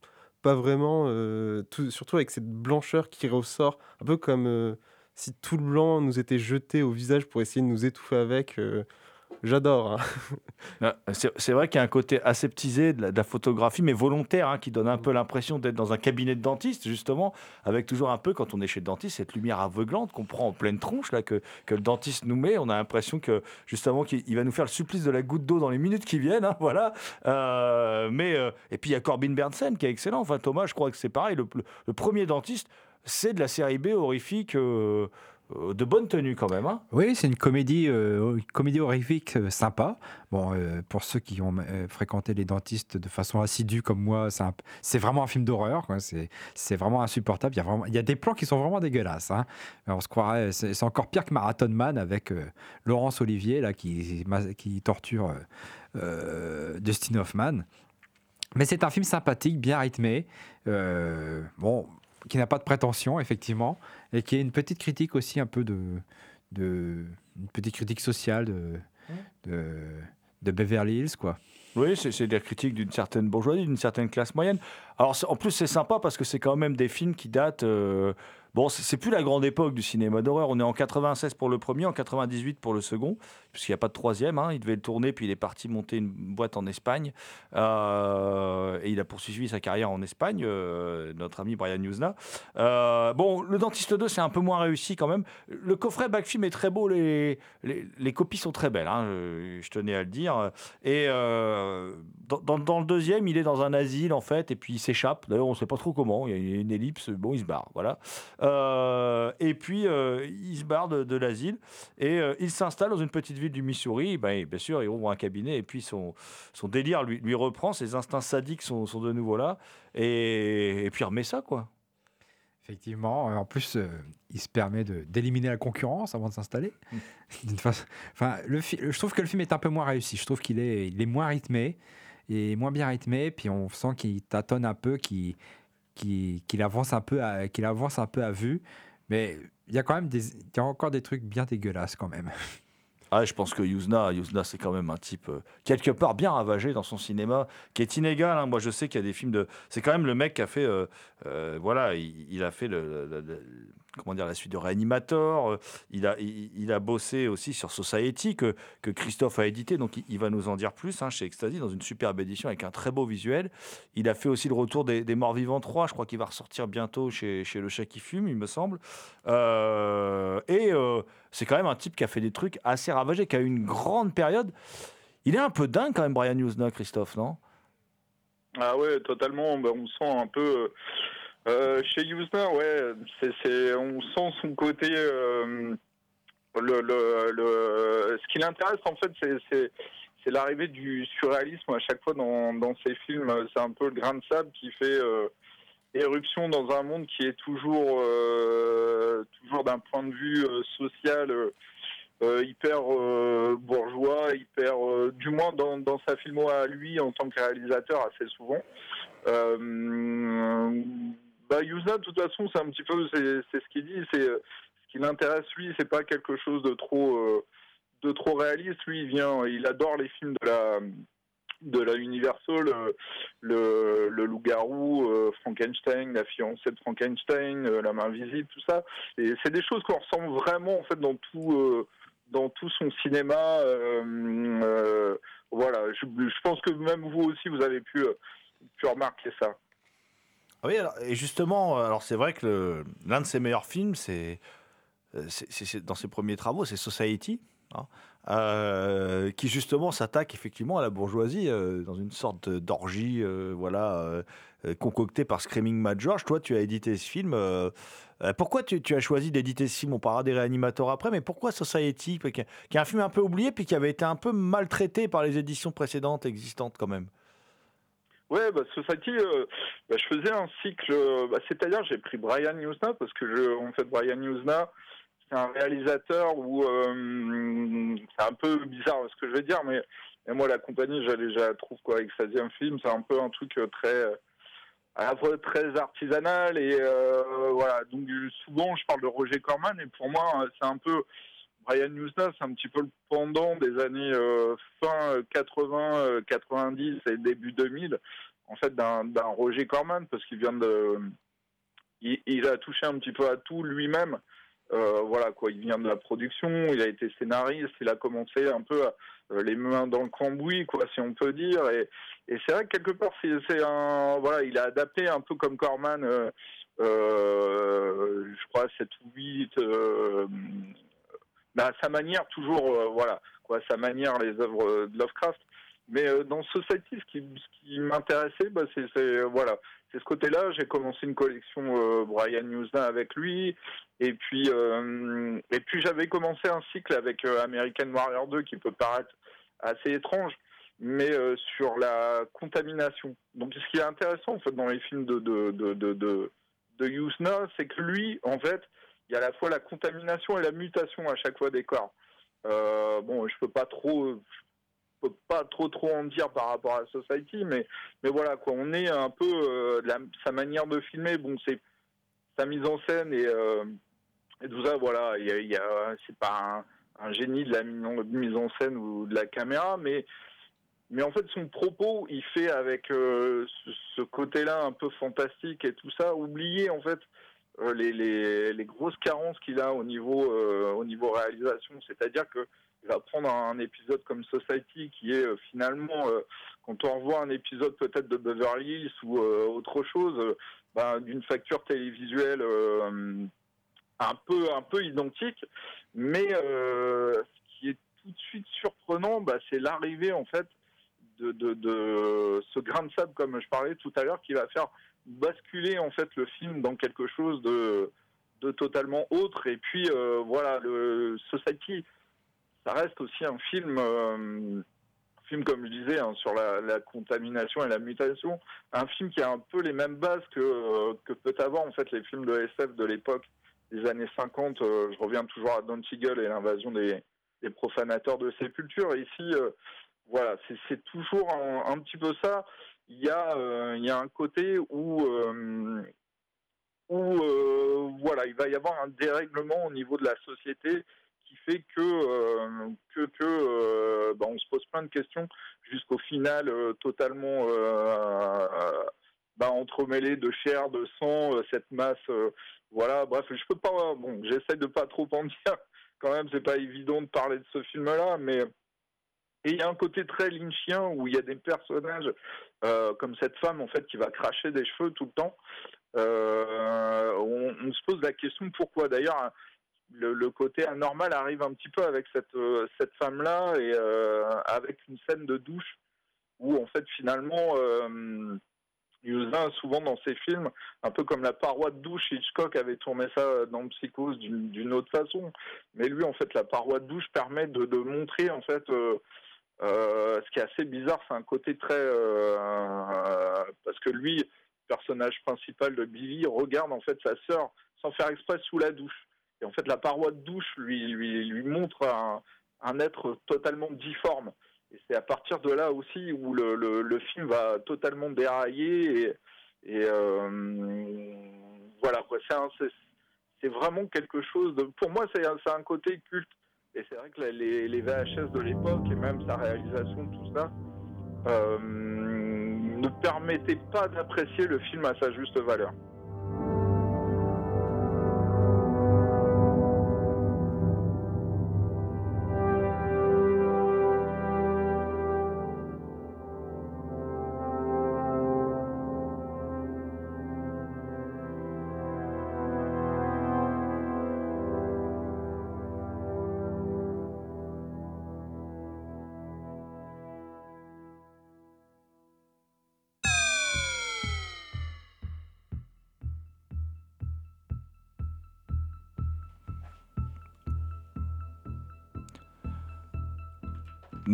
pas vraiment, euh, tout- surtout avec cette blancheur qui ressort, un peu comme euh, si tout le blanc nous était jeté au visage pour essayer de nous étouffer avec. J'adore. hein. Ah, C'est vrai qu'il y a un côté aseptisé de la, photographie, mais volontaire, hein, qui donne un peu l'impression d'être dans un cabinet de dentiste, justement, avec toujours un peu, quand on est chez le dentiste, cette lumière aveuglante qu'on prend en pleine tronche, là, que, que le dentiste nous met. On a l'impression que, justement, qu'il il va nous faire le supplice de la goutte d'eau dans les minutes qui viennent. hein, voilà. Euh, mais, euh, et puis, il y a Corbin Bernsen, qui est excellent. Enfin, Thomas, je crois que c'est pareil. Le, le- premier dentiste, c'est de la série B horrifique. euh, de bonne tenue quand même. hein. Oui, c'est une comédie, euh, horrifique euh, sympa. Bon, euh, pour ceux qui ont euh, fréquenté les dentistes de façon assidue comme moi, c'est vraiment un film d'horreur. C'est vraiment insupportable. Il y, a des plans qui sont vraiment dégueulasses. hein. On se croirait, c'est encore pire que Marathon Man avec euh, Laurence Olivier là qui, qui torture euh, euh, Dustin Hoffman. Mais c'est un film sympathique, bien rythmé. euh, bon, qui n'a pas de prétention, effectivement, et qui est une petite critique aussi un peu de, une petite critique sociale de, de, Beverly Hills, quoi. Oui, c'est des critiques d'une certaine bourgeoisie, d'une certaine classe moyenne. Alors, en plus, c'est sympa parce que c'est quand même des films qui datent. euh, bon, c'est plus la grande époque du cinéma d'horreur. On est en 96 pour le premier, en 98 pour le second, puisqu'il n'y a pas de troisième. hein. Il devait le tourner, puis il est parti monter une boîte en Espagne. Euh, et il a poursuivi sa carrière en Espagne, euh, notre ami Brian Usna. Euh, bon, Le Dentiste 2, c'est un peu moins réussi quand même. Le coffret Backfilm est très beau, les, les, copies sont très belles, hein, je, tenais à le dire. Et dans, dans- dans le deuxième, il est dans un asile en fait, et puis il s'échappe. D'ailleurs, on ne sait pas trop comment. Il y a une ellipse. Bon, il se barre, voilà. Euh, et puis euh, il se barre de, de l'asile et euh, il s'installe dans une petite ville du Missouri. Ben, bien sûr, il ouvre un cabinet et puis son, son délire lui, lui reprend. Ses instincts sadiques sont, sont de nouveau là. Et, et puis il remet ça, quoi. Effectivement, en plus, euh, il se permet d'éliminer la concurrence avant de s'installer. Façon- Enfin, le je trouve que le film est un peu moins réussi. Je trouve qu'il est, il est moins rythmé, et moins bien rythmé, puis on sent qu'il tâtonne un peu, qu'il qu'il qu'il avance un peu, à, avance un peu à vue. Mais il y a quand même des, y a encore des trucs bien dégueulasses quand même. Ah, je pense que Yuzna, Yuzna c'est quand même un type euh, quelque part bien ravagé dans son cinéma, qui est inégal. hein. Moi, je sais qu'il y a des films de. C'est quand même le mec qui a fait. euh, euh, voilà, il, a fait le- comment dire, la suite de Reanimator. Euh, il, a, il, a bossé aussi sur Society, que, que Christophe a édité, donc il, va nous en dire plus hein, chez Ecstasy, dans une superbe édition avec un très beau visuel. Il a fait aussi le retour des, Morts Vivants 3, je crois qu'il va ressortir bientôt chez, chez Le Chat qui fume, il me semble. Euh, et euh, c'est quand même un type qui a fait des trucs assez ravagés, qui a eu une grande période. Il est un peu dingue quand même, Brian Usna, Christophe, non? Ah ouais, totalement. Ben, on sent un peu euh, chez User, ouais, c'est, on sent son côté. Euh, le, le, ce qui l'intéresse, en fait, c'est, l'arrivée du surréalisme à chaque fois dans, ses films. C'est un peu le grain de sable qui fait euh, éruption dans un monde qui est toujours, toujours d'un point de vue social. hyper bourgeois, hyper, du moins dans, dans sa filmo à lui en tant que réalisateur assez souvent. Bah, de toute façon, c'est un petit peu, c'est ce qu'il dit, c'est euh, ce qui l'intéresse lui, c'est pas quelque chose de trop, euh, de trop réaliste. Lui, il vient, il adore les films de la, de la Universal, euh, le, le loup-garou, Frankenstein, la fiancée de Frankenstein, la main visible, tout ça. Et c'est des choses qu'on ressent vraiment en fait dans tout, dans tout son cinéma. voilà, je, je, pense que même vous aussi, vous avez pu, pu remarquer ça. Ah oui, et justement, alors c'est vrai que l'un de ses meilleurs films, c'est dans ses premiers travaux, c'est Society, hein, euh, qui justement s'attaque effectivement à la bourgeoisie euh, dans une sorte d'orgie, euh, voilà, concoctée par Screaming Mad George. Toi, tu as édité ce film. pourquoi tu, as choisi d'éditer ce film? On parlera des réanimateurs après, mais pourquoi Society, qui est un film un peu oublié puis qui avait été un peu maltraité par les éditions précédentes existantes quand même Ouais, bah, Society, euh, bah, je faisais un cycle, euh, bah, c'est-à-dire j'ai pris Brian Newsna parce que je, en fait Brian Newsna, c'est un réalisateur où euh, c'est un peu bizarre ce que je vais dire, mais moi la compagnie, j'allais, je la trouve quoi avec sa deuxième film, c'est un peu un truc très à la fois très artisanal et voilà. Donc souvent je parle de Roger Corman et pour moi c'est un peu Brian Newsna, c'est un petit peu le pendant des années euh, fin 80, 90 euh, et début 2000, en fait, d'un Roger Corman, parce qu'il vient de. Il, a touché un petit peu à tout lui-même. Euh, voilà quoi, il vient de la production, il a été scénariste, il a commencé un peu les mains dans le cambouis, quoi, si on peut dire. Et, c'est vrai que quelque part, c'est un, voilà, il a adapté un peu comme Corman. je crois 7 ou 8 bah, sa manière, toujours, euh, voilà, quoi, sa manière, les œuvres de Lovecraft. Mais euh, dans Society, ce qui, ce qui m'intéressait, bah, c'est voilà, c'est ce côté-là. J'ai commencé une collection euh, Brian Newsna avec lui, et puis et puis j'avais commencé un cycle avec American Warrior 2 qui peut paraître assez étrange, mais sur la contamination. Donc ce qui est intéressant en fait dans les films de de de de, de, de c'est que lui, en fait, il y a à la fois la contamination et la mutation à chaque fois des corps. Euh, bon, je peux pas trop, peux pas trop trop en dire par rapport à Society, mais mais voilà quoi, on est un peu euh, sa manière de filmer. Bon, c'est sa mise en scène et, euh, et tout ça. Voilà, il y a, c'est pas un, génie de la mise en scène ou de la caméra, mais mais en fait, son propos, il fait avec ce, ce côté-là un peu fantastique et tout ça, oublier en fait euh, les, grosses carences qu'il a au niveau, euh, au niveau réalisation. C'est-à-dire que il va prendre un, épisode comme Society qui est euh, finalement, quand on revoit un épisode peut-être de Beverly Hills ou autre chose, ben, d'une facture télévisuelle un peu, un peu identique, mais ce qui est tout de suite surprenant, ben, c'est l'arrivée en fait de, de, de, ce grain de sable, comme je parlais tout à l'heure, qui va faire basculer en fait le film dans quelque chose de, totalement autre. Et puis euh, voilà, le Society, ça reste aussi un film, euh, film comme je disais, hein, sur la, contamination et la mutation, un film qui a un peu les mêmes bases que, euh, que peut avoir en fait les films de SF de l'époque des années 50. je reviens toujours à Don Siegel et l'invasion des, profanateurs de sépulture. Et ici, voilà, c'est toujours un, petit peu ça il y a euh, il y a un côté où euh, euh, voilà, il va y avoir un dérèglement au niveau de la société qui fait que que, que bah, on se pose plein de questions jusqu'au final totalement bah, entremêlé de chair, de sang, cette masse voilà, bref, je peux pas. Bon, j'essaie de pas trop en dire. Quand même, c'est pas évident de parler de ce film-là, mais et il y a un côté très lynchien où il y a des personnages euh, comme cette femme en fait qui va cracher des cheveux tout le temps. Euh, on, se pose la question pourquoi. D'ailleurs, le, côté anormal arrive un petit peu avec cette euh, cette femme là et avec une scène de douche où en fait finalement Yusa, souvent dans ses films, un peu comme la paroi de douche, Hitchcock avait tourné ça dans Psychose d'une autre façon. Mais lui, en fait, la paroi de douche permet de, de montrer, en fait, euh, euh, ce qui est assez bizarre, c'est un côté très... Euh, parce que lui, personnage principal de Billy, regarde, en fait, sa sœur, sans faire exprès, sous la douche. Et en fait, la paroi de douche lui, lui, lui montre un, un être totalement difforme. Et c'est à partir de là aussi où le, le, film va totalement dérailler et, euh, voilà. C'est vraiment quelque chose. Pour moi, c'est un, un côté culte. Et c'est vrai que les, VHS de l'époque et même sa réalisation, tout ça, euh, ne permettaient pas d'apprécier le film à sa juste valeur.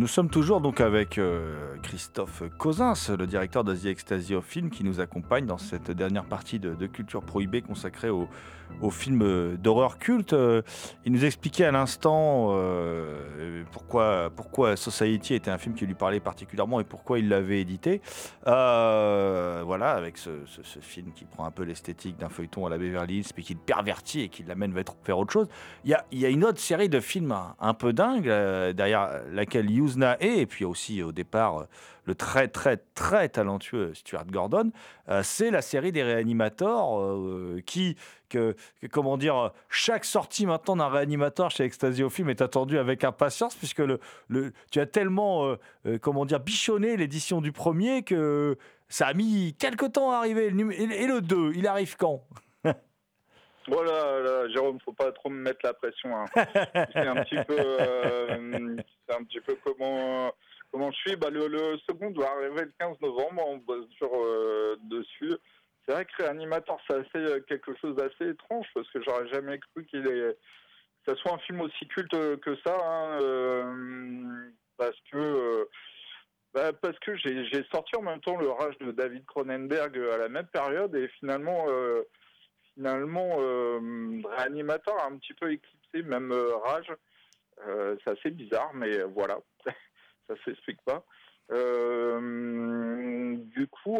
Nous sommes toujours donc avec euh, Christophe Cosins, le directeur de The Ecstasy of Film, qui nous accompagne dans cette dernière partie de, Culture Prohibée consacrée au, au film d'horreur culte. Euh, il nous expliquait à l'instant euh, pourquoi, pourquoi Society était un film qui lui parlait particulièrement et pourquoi il l'avait édité. voilà, avec ce, film qui prend un peu l'esthétique d'un feuilleton à la Beverly Hills, puis qui le pervertit et qui l'amène vers autre chose. Il y a, une autre série de films un, peu dingue, derrière laquelle et puis aussi au départ euh, le très très très talentueux Stuart Gordon, euh, c'est la série des réanimateurs euh, qui, que, comment dire, chaque sortie maintenant d'un réanimateur chez au film est attendue avec impatience puisque le, tu as tellement, comment dire, bichonné l'édition du premier que ça a mis quelques temps à arriver. Et le 2, il arrive quand? Voilà, là, Jérôme, faut pas trop me mettre la pression. Hein. c'est un petit peu, euh, c'est un petit peu comment comment je suis. Bah, le, second doit arriver le 15 novembre. On bosse sur euh, dessus. C'est vrai que réanimateur, c'est assez euh, quelque chose d'assez étrange parce que j'aurais jamais cru qu'il est que ça soit un film aussi culte que ça. Hein, parce que bah, parce que j'ai sorti en même temps le Rage de David Cronenberg à la même période et finalement finalement, euh, a un petit peu éclipsé, même euh, Rage. Euh, c'est assez bizarre, mais voilà, ça s'explique pas. du coup,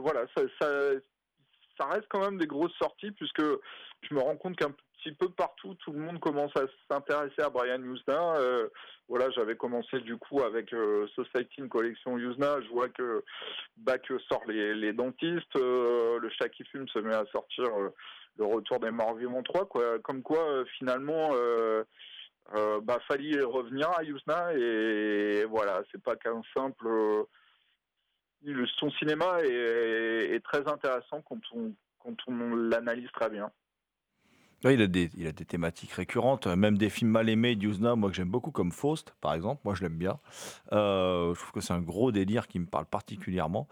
voilà, ça, ça, reste quand même des grosses sorties puisque je me rends compte qu'un petit peu partout, tout le monde commence à s'intéresser à Brian Usna. Euh, voilà, j'avais commencé du coup avec euh, Society, une collection Usna. Je vois que Bach sort les, dentistes, euh, le chat qui fume se met à sortir le retour des morts vivants 3. Quoi. Comme quoi, finalement, bah, fallait revenir à Usna et voilà, c'est pas qu'un simple. son cinéma est, est, très intéressant quand on, quand on l'analyse très bien il, a des, il a des thématiques récurrentes, même des films mal aimés d'Yuzna, moi que j'aime beaucoup, comme Faust, par exemple. Moi, je l'aime bien. Euh, je trouve que c'est un gros délire qui me parle particulièrement.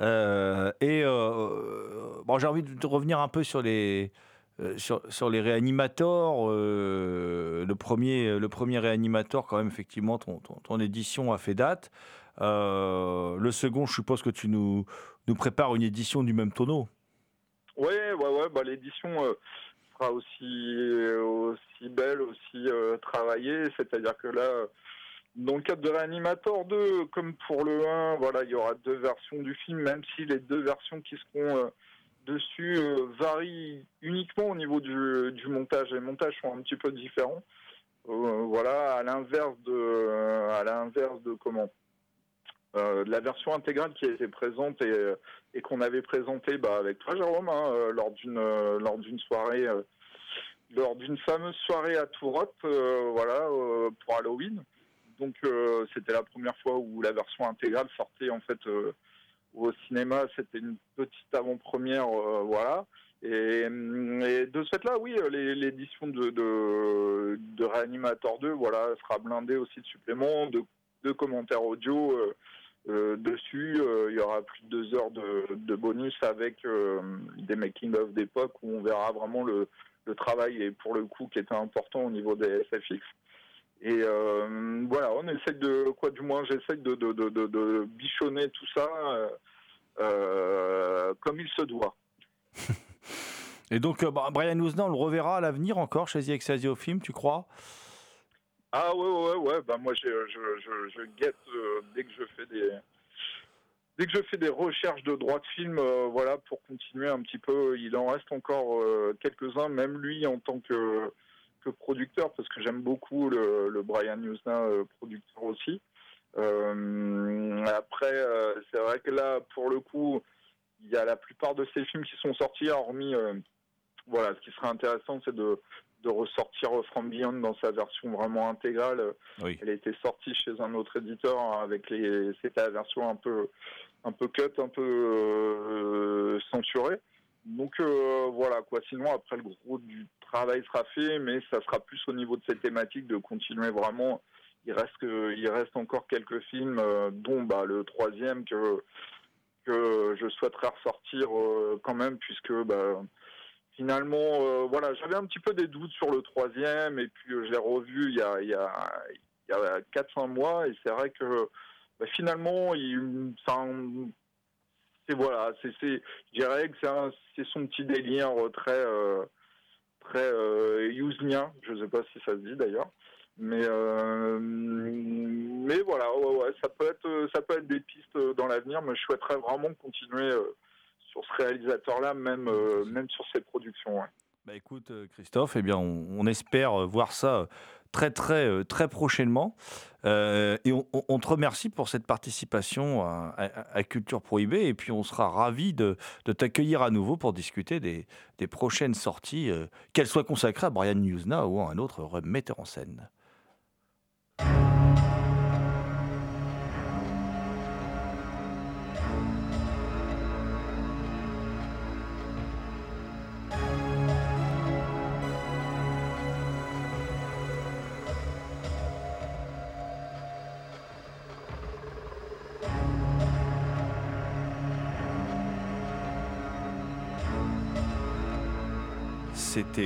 Euh, et euh, bon, j'ai envie de revenir un peu sur les, sur, sur, les réanimateurs. le, premier, le premier réanimateur, quand même, effectivement, ton, ton, édition a fait date. le second, je suppose que tu nous, nous prépares une édition du même tonneau. Oui, ouais, ouais, bah, l'édition aussi, belle, aussi euh, travaillée. C'est-à-dire que là, dans le cadre de Reanimator 2, comme pour le 1, voilà, il y aura deux versions du film, même si les deux versions qui seront euh, dessus euh, varient uniquement au niveau du, du, montage. Les montages sont un petit peu différents. voilà, à l'inverse de, à l'inverse de comment? Euh, la version intégrale qui était présente et, euh, et qu'on avait présentée bah, avec toi, Jérôme, hein, euh, lors d'une lors d'une soirée, lors d'une fameuse soirée à Tourotte, voilà, pour Halloween. Donc c'était la première fois où la version intégrale sortait en fait au cinéma. C'était une petite avant-première, voilà. Et, de ce fait-là, oui, l'édition de, de, Reanimator 2, voilà, sera blindée aussi de suppléments, de, de commentaires audio euh, dessus. Euh, il y aura plus de deux heures de, bonus avec euh, des making-of d'époque où on verra vraiment le, travail et pour le coup qui était important au niveau des SFX. Et euh, voilà, on essaie de, quoi du moins j'essaie de, bichonner tout ça comme il se doit. Et donc, bah, Brian Usna, on le reverra à l'avenir encore chez The Excelsior Film, tu crois? Ah ouais ouais ouais, bah moi je, je, je, je guette euh, dès que je fais des dès que je fais des recherches de droits de film, euh, voilà pour continuer un petit peu. Il en reste encore euh, quelques-uns, même lui en tant que que producteur, parce que j'aime beaucoup le, le Brian euh, producteur aussi. Euh, après, euh, c'est vrai que là, pour le coup, il y a la plupart de ces films qui sont sortis, hormis, euh, voilà, ce qui serait intéressant, c'est de, de ressortir From Beyond dans sa version vraiment intégrale. Oui. Elle a été sortie chez un autre éditeur hein, avec les, c'était la version un peu, un peu cut, un peu euh, censurée. Donc euh, voilà quoi. Sinon après le gros du travail sera fait, mais ça sera plus au niveau de ces thématiques de continuer vraiment. Il reste que, il reste encore quelques films, euh, dont bah, le troisième que que je souhaiterais ressortir quand même, puisque bah, finalement, euh, voilà, j'avais un petit peu des doutes sur le troisième, et puis euh, je l'ai revu il y a il y a il y a quatre cinq mois, et c'est vrai que bah, finalement, c'est voilà, je dirais que c'est son petit délire euh, très euh, très yousnien, je sais pas si ça se dit d'ailleurs. Mais mais voilà, ça peut être ça peut être des pistes dans l'avenir, mais je souhaiterais vraiment continuer sur ce réalisateur-là, même euh, même sur ses productions. Bah écoute, euh, Christophe, eh bien, on, espère euh, voir ça très, très, très prochainement. Et on, te remercie pour cette participation à, Culture Prohibée. Et puis, on sera ravis de, de t'accueillir à nouveau pour discuter des, des prochaines sorties, qu'elles soient consacrées à Brian Newsna ou à un autre metteur en scène.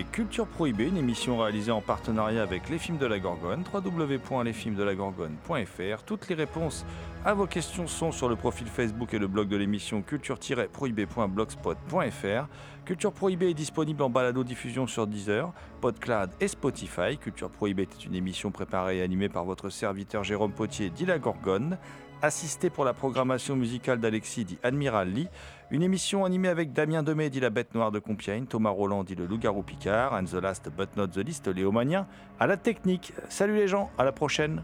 Culture Prohibée, une émission réalisée en partenariat avec Les Films de la Gorgone, www.lesfilmsdelagorgone.fr. Toutes les réponses à vos questions sont sur le profil Facebook et le blog de l'émission culture-prohibée.blogspot.fr. Culture Prohibée est disponible en balado-diffusion sur Deezer, PodCloud et Spotify. Culture Prohibée est une émission préparée et animée par votre serviteur Jérôme Potier, dit la Gorgone, assisté pour la programmation musicale d'Alexis, dit Admiral Lee. Une émission animée avec Damien Demey, dit la bête noire de Compiègne, Thomas Roland, dit le loup-garou Picard, and the last but not the least, Léo Magnien, à la technique. Salut les gens, à la prochaine.